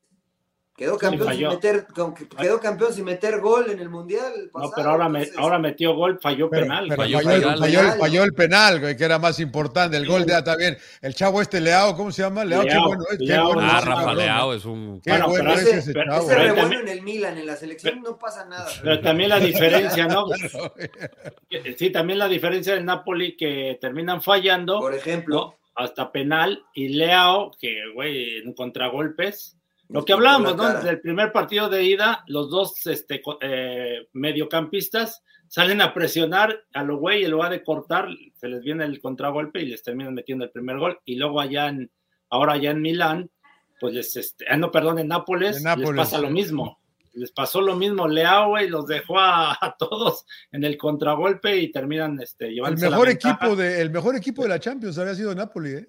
quedó campeón, sin meter, con- quedó campeón sin meter gol en el Mundial. No, pero ahora, me- ahora metió gol, falló Pero, penal. pero Falló falló, el- penal. falló el, Penal. falló el penal, güey, que era más importante. El gol de ah, también. El chavo este Leao, ¿cómo se llama? Leao, qué bueno es. Qué Leao, bueno Ah, es, Rafa cabrón, Leao es un. Qué Bueno, bueno pero es ese- ese pero chavo. ese bueno También- en el Milan, en la selección, no pasa nada. Pero también la diferencia, ¿no? [LAUGHS] Sí, también la diferencia del Napoli que terminan fallando, Por ejemplo, ¿no? Hasta penal, y Leao, que, güey, en contragolpes. Lo que hablábamos, ¿no? Del primer partido de ida, los dos este, eh, mediocampistas salen a presionar a lo güey, y en lugar de cortar, se les viene el contragolpe y les terminan metiendo el primer gol. Y luego allá en, ahora allá en Milán, pues les, este, ah, no, perdón, en Nápoles, En Nápoles, les pasa sí. lo mismo. Les pasó lo mismo, Leao, güey, los dejó a, a todos en el contragolpe y terminan este, El llevándose mejor, equipo de, el mejor equipo de la Champions había sido Napoli, ¿eh?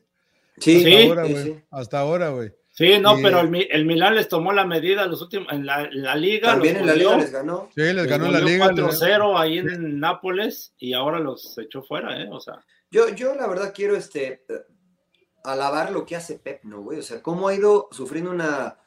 sí, Sí, ahora, sí, güey. sí. Hasta ahora, güey. Sí, no, pero el, el Milán les tomó la medida los últimos, en la, en la liga. También los en la liga les ganó. Sí, les les ganó la liga. 4-0 ahí en Nápoles y ahora los echó fuera, ¿eh? O sea, Yo, yo la verdad quiero este alabar lo que hace Pep, ¿no, güey? O sea, cómo ha ido sufriendo una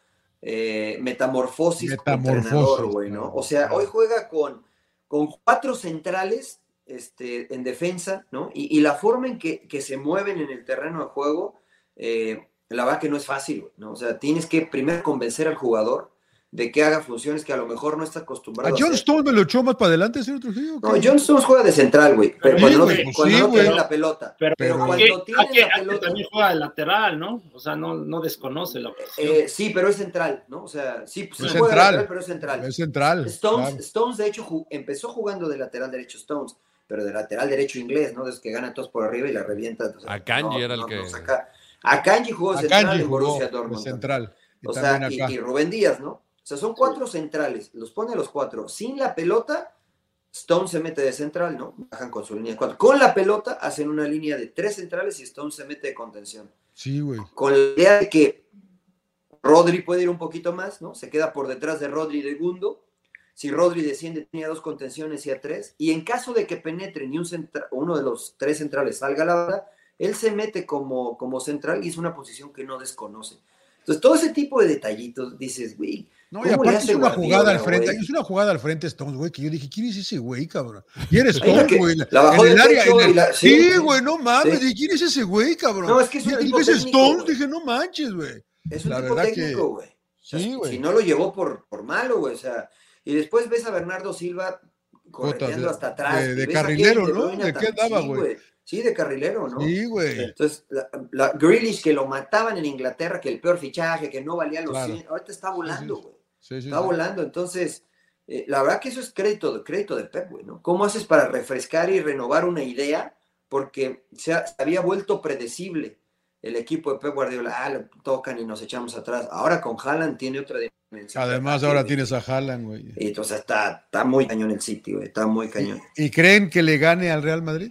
eh, metamorfosis, como Metamorfosis, entrenador, güey, ¿no? O sea, claro. hoy juega con, con cuatro centrales este, en defensa, ¿no? Y, y la forma en que, que se mueven en el terreno de juego, eh, la verdad que no es fácil, güey, ¿no? O sea, tienes que primero convencer al jugador de que haga funciones que a lo mejor no está A acostumbrado a John hacer. Stones me lo echó más para adelante, señor Trujillo. No. John Stones juega de central, güey, pero Sí, cuando no, güey, pues cuando sí, no güey. tiene la pelota. pero, Pero cuando aquí, tiene aquí- la aquí pelota- también juega de lateral, ¿no? O sea, no, no desconoce la posición. Eh, sí, pero es central, ¿no? O sea, sí, sí Es juega central. lateral, pero es central. Es central. Stones, claro. Stones, de hecho, empezó jugando de lateral derecho Stones, pero de lateral derecho inglés, ¿no? Desde que gana todos por arriba y la revienta. o sea, Akanji era el que- saca. Akanji jugó central en Borussia Dortmund. central. Y O sea, y, Rubén Díaz, ¿no? O sea, son cuatro centrales, los pone los cuatro. Sin la pelota, Stone se mete de central, ¿no? Bajan con su línea de cuatro. Con la pelota, hacen una línea de tres centrales y Stone se mete de contención. Sí, güey. Con la idea de que Rodri puede ir un poquito más, ¿no? Se queda por detrás de Rodri de Gundo. Si Rodri desciende, tenía dos contenciones y a tres. Y en caso de que penetren y un centra- uno de los tres centrales salga a la banda, él se mete como, como central y es una posición que no desconoce. Entonces, todo ese tipo de detallitos, dices, güey, No, y ¿Cómo le aparte es una jugada al frente, güey? es una jugada al frente Stones, güey, que yo dije, ¿quién es ese güey, cabrón? Y eres [LAUGHS] Stones, güey. la bajó en el área, pecho en el- y la- Sí, sí, güey, no mames, sí. ¿y quién es ese güey, cabrón? No, es que es un Y tipo técnico, Stones, güey. dije, no manches, güey. es un La tipo que- técnico, güey. O sea, Sí, si- güey. Si no lo llevó por, por malo, güey. O sea, y después ves a Bernardo Silva de- hasta atrás. de- carrilero, ¿no? ¿De qué Sí, güey? Sí, de carrilero, ¿no? Sí, güey. Entonces, la, la Grealish que lo mataban en Inglaterra, que el peor fichaje, que no valía los Claro. 100, ahorita está volando, güey. Sí, sí, Está volando. Entonces, eh, la verdad que eso es crédito, de- crédito de Pep, güey, ¿no? ¿Cómo haces para refrescar y renovar una idea? Porque se, ha- se había vuelto predecible el equipo de Pep Guardiola. Ah, lo tocan y nos echamos atrás. Ahora con Haaland tiene otra dimensión. Además, ahora tienes a Haaland, güey. Y entonces está, está muy cañón el City, güey. Está muy cañón. ¿Y creen que le gane al Real Madrid?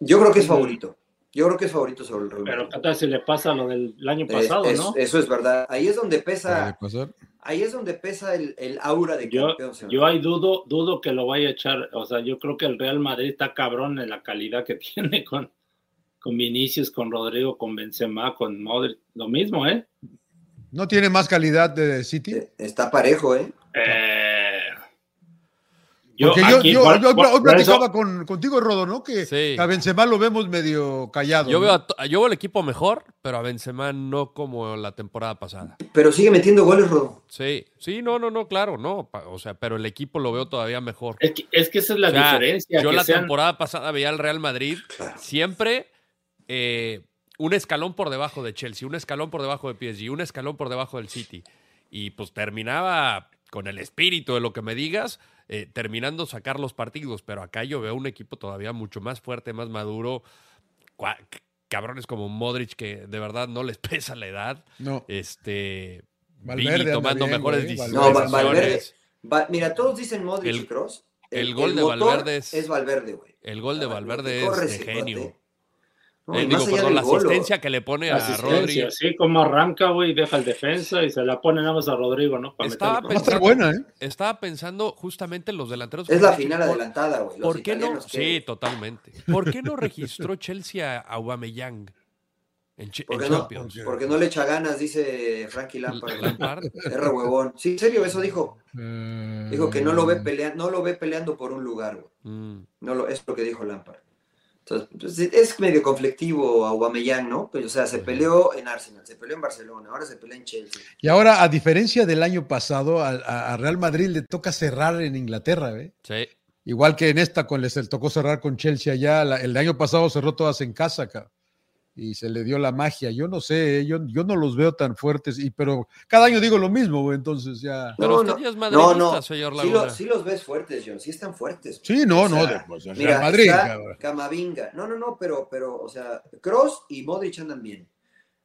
Yo creo que es favorito. Yo creo que es favorito sobre el Real Pero Madrid. qué tal si le pasa lo del año pasado, es- ¿no? Eso es verdad. Ahí es donde pesa, pasar. ahí es donde pesa el, el aura de Yo, campeón. señor. yo ahí dudo, dudo que lo vaya a echar. O sea, yo creo que el Real Madrid está cabrón en la calidad que [LAUGHS] tiene con, con Vinicius, con Rodrigo, con Benzema, con Modric. Lo mismo, ¿eh? ¿No tiene más calidad de City? Eh, Está parejo, ¿eh? Eh, yo, aquí, yo, yo- platicaba eso- con, contigo, Rodo, ¿no? Que Sí. a Benzema lo vemos medio callado. Yo ¿no? veo, a yo veo equipo mejor, pero a Benzema no como la temporada pasada. Pero sigue metiendo goles, Rodo. Sí, sí, no, no, no, claro, no. pa- O sea, pero el equipo lo veo todavía mejor. es, que, es que esa es la O sea, diferencia. Yo que la sean- temporada pasada veía al Real Madrid Claro. siempre eh, un escalón por debajo de Chelsea, un escalón por debajo de PSG, un escalón por debajo del City. Y pues terminaba con el espíritu de lo que me digas, eh, terminando sacar los partidos. Pero acá yo veo un equipo todavía mucho más fuerte, más maduro. Cabrones como Modric que de verdad no les [LAUGHS] pesa la edad. No. Este. Valverde tomando bien, mejores decisiones. No, Va- Valverde- Va- mira, todos dicen Modric El- y Cross. el gol de Valverde es- es Valverde, güey. El gol de Valverde es de genio. cuate. No, Eh, digo, perdón, la asistencia que le pone a asistencia, Rodri. sí, como arranca, güey, deja el defensa y se la pone nada más a Rodrigo, ¿no? Para Estaba pensando- buena, ¿eh? Estaba pensando justamente en los delanteros. Es la ¿Por- final adelantada, güey. ¿Por qué no? que- Sí, totalmente. ¿Por qué no registró [LAUGHS] Chelsea a Aubameyang? En, Ch- en Porque no, porque no le echa ganas, dice Frankie Lampard. Lampard. Es re huevón. Sí, en serio, eso dijo. Dijo que no lo ve peleando, no lo ve peleando por un lugar, güey. Mm. No lo, es lo que dijo Lampard. Entonces, pues, es medio conflictivo Aubameyang, ¿no? Pero, o sea, se peleó en Arsenal, se peleó en Barcelona, ahora se pelea en Chelsea. Y ahora, a diferencia del año pasado, a, a- a Real Madrid le toca cerrar en Inglaterra, ¿eh? Sí. Igual que en esta, con les tocó cerrar con Chelsea allá. la- el año pasado cerró todas en casa acá. Y se le dio la magia. Yo no sé, ¿eh? yo, yo no los veo tan fuertes. Y, pero cada año digo lo mismo, entonces ya. Pero No, usted no, ya es no, no. señor Sí, lo- sí los ves fuertes, John, sí están fuertes. Sí, no, O no, de- pues, Mira, Real Madrid, está. Camavinga. No, no, no, pero, pero, o sea, Cross y Modric andan bien.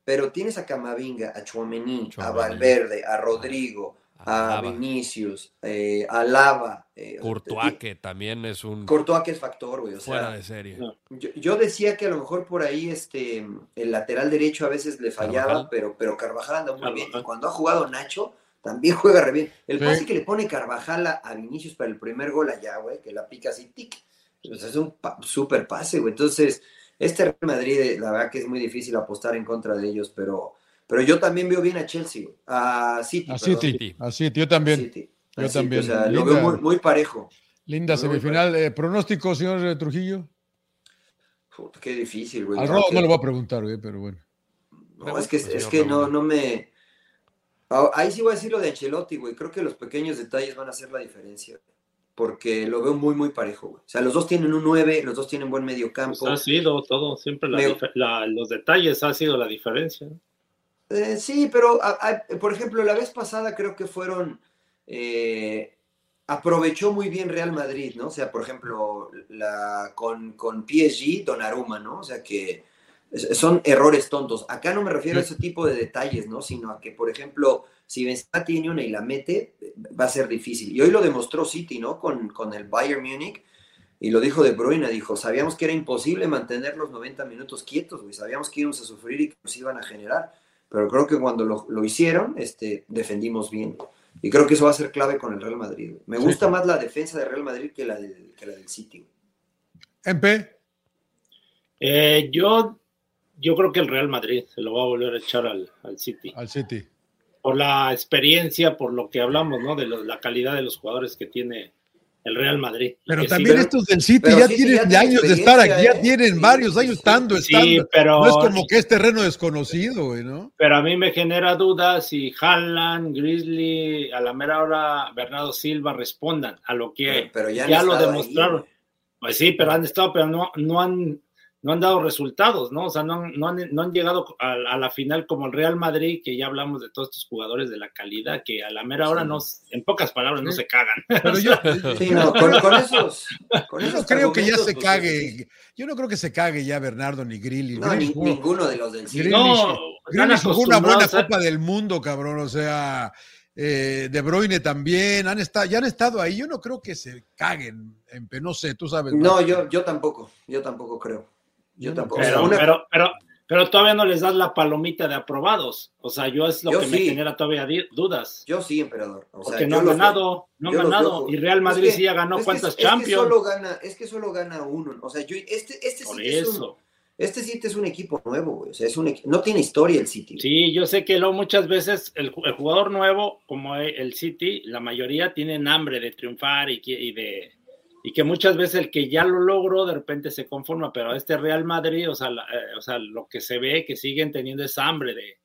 Pero tienes a Camavinga, a Chouameni, a. Valverde, a Rodrigo, a Alaba. Vinicius, eh, a Lava. Eh, Courtois, y- que también es un Courtois que es factor, güey. O fuera sea, de serie. yo, yo decía que a lo mejor por ahí este, el lateral derecho a veces le fallaba, Carvajal. pero, pero Carvajal anda muy bien. Y cuando ha jugado Nacho, también juega re bien. El Sí. pase que le pone Carvajal a, a Vinicius para el primer gol allá, güey, que la pica así, tic. Pues es un pa- súper pase, güey. Entonces, este Real Madrid, eh, la verdad que es muy difícil apostar en contra de ellos, pero, pero yo también veo bien a Chelsea. A City. A perdón. City, City. a City, yo también. City. Yo City, también. O sea, lo veo muy, muy parejo. Linda Muy semifinal. Eh, ¿Pronóstico, señor eh, Trujillo? Qué difícil, güey. Al que- no le voy a preguntar, güey, pero bueno. No, es que, es que no, no me. Ah, Ahí sí voy a decir lo de Ancelotti, güey. Creo que los pequeños detalles van a hacer la diferencia. Porque lo veo muy, muy parejo, güey. O sea, los dos tienen un 9, los dos tienen buen medio campo. Pues ha sido todo, siempre la Me- dif- la- los detalles ha sido la diferencia. Eh, sí, pero a- a- por ejemplo, la vez pasada creo que fueron. eh, aprovechó muy bien Real Madrid, ¿no? O sea, por ejemplo, la, con, con PSG, Donnarumma, ¿no? O sea, que son errores tontos. Acá no me refiero a ese tipo de detalles, ¿no? Sino a que, por ejemplo, si Benzema tiene una y la mete, va a ser difícil. Y hoy lo demostró City, ¿no? Con, con el Bayern Múnich. Y lo dijo De Bruyne, dijo, sabíamos que era imposible mantener los 90 minutos quietos, güey. Sabíamos que íbamos a sufrir y que nos iban a generar. Pero creo que cuando lo, lo hicieron, este, defendimos bien. Y creo que eso va a ser clave con el Real Madrid. Me Sí. gusta más la defensa del Real Madrid que la del, que la del City. MP, Eh, yo, yo creo que el Real Madrid se lo va a volver a echar al, al City. al City. Por la experiencia, por lo que hablamos, ¿no? De lo- la calidad de los jugadores que tiene el Real Madrid. Pero sí, también estos del City ya tienen ya años de estar aquí, ya ¿eh? tienen Sí, varios años sí. estando, Sí, estando. pero, No es como que es terreno desconocido, güey, ¿no? pero a mí me genera dudas si Haaland, Grizzly, a la mera hora Bernardo Silva respondan a lo que Pero, pero ya, ya lo ahí, demostraron. Pues sí, pero han estado, pero no, no han, no han dado resultados, ¿no? O sea, no, han- no, han, no han llegado a, a la final como el Real Madrid, que ya hablamos de todos estos jugadores de la calidad, que a la mera hora Sí. no, en pocas palabras, no se cagan. Pero [LAUGHS] yo, Sí, no, con, con esos. [LAUGHS] Con yo no esos creo que ya se pues, cague. Yo no creo que se cague ya Bernardo ni Grilly. No, ni- ninguno de los del. Grealish- No, jugó una buena a- Copa del Mundo, cabrón. O sea, eh, De Bruyne también. Han estado, ya han estado ahí. Yo no creo que se caguen. En, no sé, tú sabes. No, yo, yo tampoco. Yo tampoco creo. Yo tampoco. Pero, O sea, una- pero, pero, pero todavía no les das la palomita de aprobados. O sea, yo es lo Yo que me sí. genera todavía dudas. Yo sí, emperador. O sea, Porque no han ganado, no han ganado. Y Real Madrid Es que- sí ya ganó es cuántas es que Champions. solo gana, es que solo gana uno. O sea, yo, este, este Por City es un, eso. este City es un equipo nuevo, güey. O sea, es un no tiene historia el City. güey. Sí, yo sé que luego muchas veces el, ju- el jugador nuevo, como e- el City, la mayoría tienen hambre de triunfar y de y que muchas veces el que ya lo logró de repente se conforma, pero este Real Madrid, o sea, la- eh, o sea lo que se ve que siguen teniendo esa hambre de,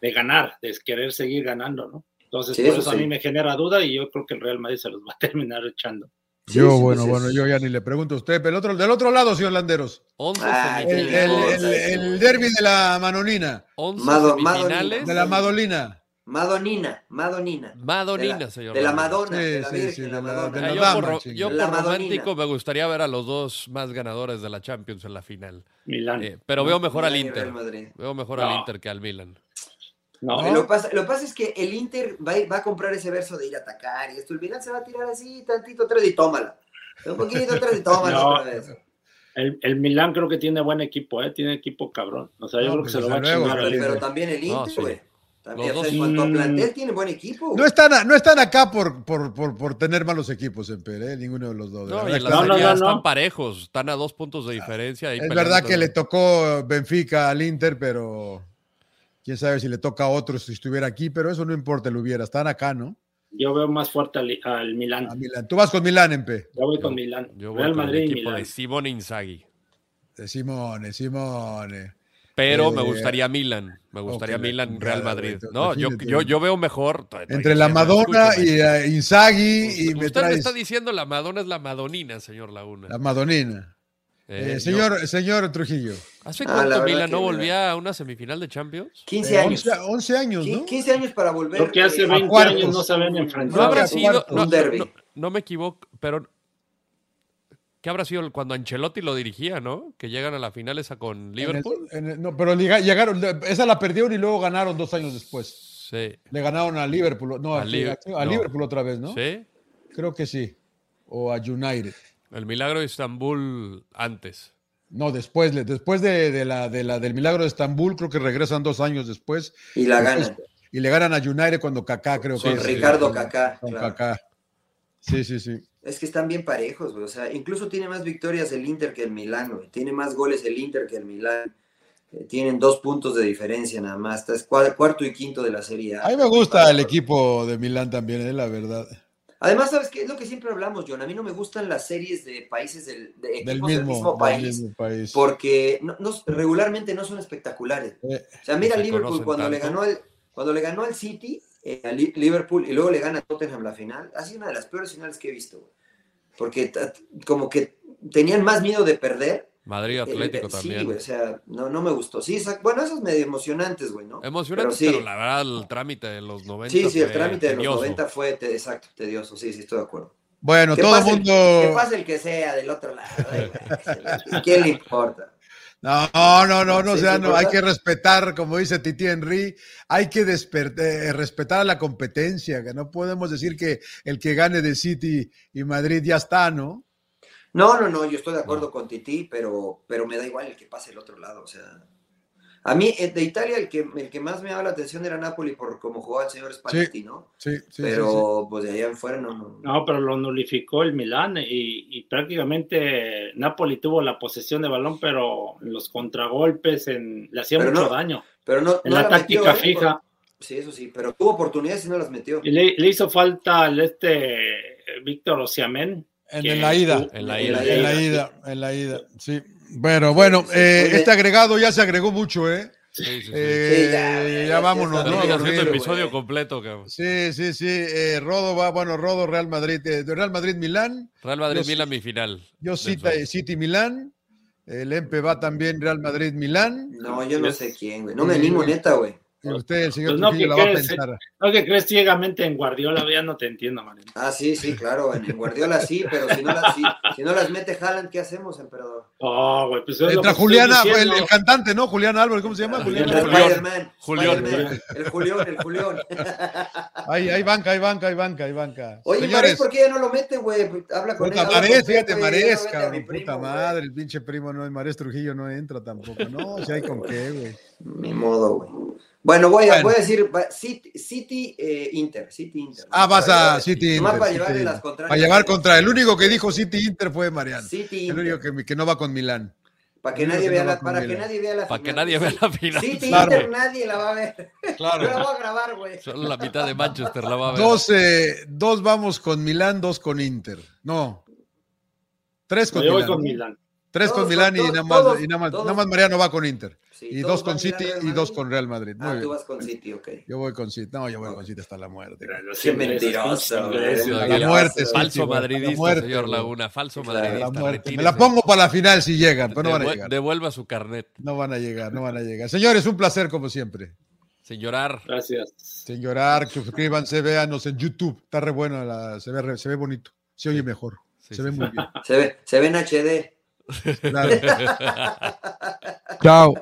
de ganar, de querer seguir ganando, ¿no? Entonces, Sí, por eso eso a mí me genera duda y yo creo que el Real Madrid se los va a [LAUGHS] terminar echando. Sí, Yo, sí, bueno, bueno, es- yo ya ni le pregunto a usted. Pero el otro, del otro lado, señor Landeros. 11 Ah, El, el, semifinales. el, el derby de la Manonina. 11 Mado- semifinales. De la Madolina. Madonina, Madonina. Madonina, de la, señor. de la. Madonna, Sí, de la sí, Virgen, sí, la de la- Madonna. de Ah, la yo dama, por, yo por romántico me gustaría ver a los dos más ganadores de la Champions en la final. Milán. Eh, pero veo mejor al Milán Inter. Veo mejor No. al Inter que al Milan. no, Eh, Lo, que pasa, lo pasa es que el Inter va, a- va a comprar ese verso de ir a atacar y esto. El Milan se va a tirar así, tantito atrás y tómala. Un poquito atrás y tómala No. otra vez. el, el Milán creo que tiene buen equipo, ¿eh? tiene equipo cabrón. O sea, yo No, creo que pues se lo va a chingar Pero, pero también el No, Inter, sí. güey. También, en cuanto a plantel, tiene buen equipo. No están, no están acá por, por, por, por tener malos equipos, Emper, ¿eh? ninguno de los dos. No, La No, no, están parejos, están a dos puntos de diferencia. ahí Es verdad que le tocó Benfica al Inter, pero quién sabe si le toca a otro si estuviera aquí, pero eso no importa, lo hubiera. Están acá, ¿no? Yo veo más fuerte al, al Milán. A Milán. Tú vas con Milán, Empe. Yo voy con Milán. Yo voy Real con Madrid el y equipo Milán. de Simone Inzaghi. De Simone, Simone. Pero Eh, me gustaría Milan. Me gustaría ok, Milan, la Real Madrid. No, yo, yo, yo veo mejor. Entre la Madonna y eh, Inzaghi y me Usted me traes está diciendo la Madonna es la Madonina, señor Laguna. la Madonina. Eh, Eh, yo- señor, señor Trujillo. ¿Hace Ah, cuánto Milan no volvía a una semifinal de Champions? 15 Eh, años. 11, 11 años, ¿no? 15 años para volver. Creo que hace eh, 20 cuartos. años no se habían No enfrentado. habrá a sido, no, Un derbi. no- no me equivoco, pero ¿qué habrá sido cuando Ancelotti lo dirigía, no? Que llegan a la final esa con En el- Liverpool. en el- no, pero liga- llegaron, esa la perdieron y luego ganaron dos años después. Sí. Le ganaron a Liverpool, no, A a, Li- a no. Liverpool otra vez, ¿no? Sí. Creo que sí. O a United. El milagro de Estambul antes. No, después, después de, de la, de la, del milagro de Estambul, creo que regresan dos años después. Y la ganan. Y le ganan a United cuando Kaká, creo Sí, que Con. Ricardo Con- Kaká. Con claro. Kaká. Sí, sí, sí. Es que están bien parejos, güey. O sea, incluso tiene más victorias el Inter que el Milán, güey. Tiene más goles el Inter que el Milán. Eh, tienen dos puntos de diferencia nada más. Está es cua- cuarto y quinto de la serie. A. A mí me gusta el equipo de Milán también, eh, la verdad. Además, ¿sabes qué? Es lo que siempre hablamos, John. A mí no me gustan las series de países del, de equipos Del del mismo, del país. mismo país. Porque no- no- regularmente no son espectaculares. Eh, O sea, mira Liverpool cuando le, ganó al, cuando le ganó al City, eh, a Liverpool, y luego le gana a Tottenham la final. Ha sido una de las peores finales que he visto. güey. Porque como que tenían más miedo de perder. Madrid eh, Atlético eh, también. Sí, güey, o sea, no, no me gustó. Sí, bueno, esos medio emocionantes, güey, ¿no? Emocionante, Pero pero, sí. la verdad el trámite de los 90 Sí, sí, el trámite de los tedioso. 90 fue, te- exacto, tedioso. Sí, sí, estoy de acuerdo. Bueno, Que todo el pase el- mundo. Que pase el que sea del otro lado. güey. ¿Quién le importa? No, no, no, no, o sea, sí, no, hay que respetar, como dice Titi Henry, hay que eh, respetar a la competencia, que no podemos decir que el que gane de City y Madrid ya está, ¿no? No, no, no, yo estoy de acuerdo con Titi, pero, pero me da igual el que pase el otro lado. O sea, a mí eh, de Italia el que, el que más me llama la atención era Napoli por cómo jugaba el señor Spalletti, ¿no? Sí, sí, sí, pero pues de allá en fuera no. no. No, pero lo nulificó el Milán y, y prácticamente Napoli tuvo la posesión de balón, pero en los contragolpes en, le hacía Pero mucho no- daño. Pero no, En no la la táctica metió, ¿eh? fija. Sí, eso sí, pero tuvo oportunidades y no las metió. Y le, le hizo falta al este eh, Víctor Ociamén. En, en la ida, En la ida. en la ida, en la ida, sí. Bueno, bueno, eh, este agregado ya se agregó mucho, ¿eh? Sí, sí, sí. Eh, Sí, ya, ya, ya, ya vámonos, está ¿no? Dormir. episodio completo, cabrón. Sí, sí, sí. eh, Rodo va, bueno, Rodo, Real Madrid, eh, Real Madrid, Milán. Real Madrid, Yo sí- Milan, mi final. Yo Del City, Sol. City Milán. El Empe va también Real Madrid, Milán. No, yo no sé quién, güey. No me animo, neta, güey. Y usted, el señor Pues no, Trujillo, que la va a crees, pensar. No, que crees ciegamente en Guardiola, ya no te entiendo, Marín. Ah, sí, sí, claro. En, Guardiola sí, pero si no, las, si, si no las mete Haaland, ¿qué hacemos, emperador? Oh, güey, pues es Entra Juliana, el, cantante, ¿no? Julián Álvarez, ¿cómo se llama? Julián Julián. Spider-Man. Julián. El Julión, el Julión. Ahí, ahí banca, ahí banca, ahí banca, ahí banca. Oye, Marés, Señores, ¿por qué ya no lo mete, güey? Habla con él. puta habla Marés, con fíjate, Marés, cabrón, primo, puta madre, el pinche primo, no, el Marés Trujillo no entra tampoco. No, si hay con qué, güey. Ni modo, güey. Bueno, voy a, Bueno. voy a decir City, City eh, Inter, City Inter. Ah, vas Para a llevar- City Inter. para City Inter. las contrarias. Para llevar contra, el único que dijo City Inter fue Mariano. City El Inter. único que, que no va con Milán. Para que nadie vea la, para que nadie vea la Para que final. nadie vea la final. City Claro. Inter nadie la va a ver. Yo la voy a grabar, güey. Solo la mitad de Manchester la va a ver. Dos, eh, dos vamos con Milán, dos con Inter. No. Tres con Yo voy Milán. con. Milán. Tres Todos con Milán y nada más, todos- y nada más, todos. nada más Mariano va con Inter. Sí, y dos con City y dos con Real Madrid. Muy Ah, bien. tú vas con City, ok. Yo voy con City. No, yo voy con City hasta la muerte. Qué mentiroso, la muerte, Falso madridista, señor. Laguna. Falso madridista. Me la pongo para la final si llegan, pero no van a llegar. Devuelva su carnet, No van a llegar, no van a llegar. Señores, un placer como siempre. sin llorar. Gracias. Sin llorar, suscríbanse, véanos en YouTube. Está re bueno, la- se, ve, re- se ve bonito. Se oye mejor. Sí, se sí, ve sí. muy bien. Se ve, se ve en HD. Claro. Chao.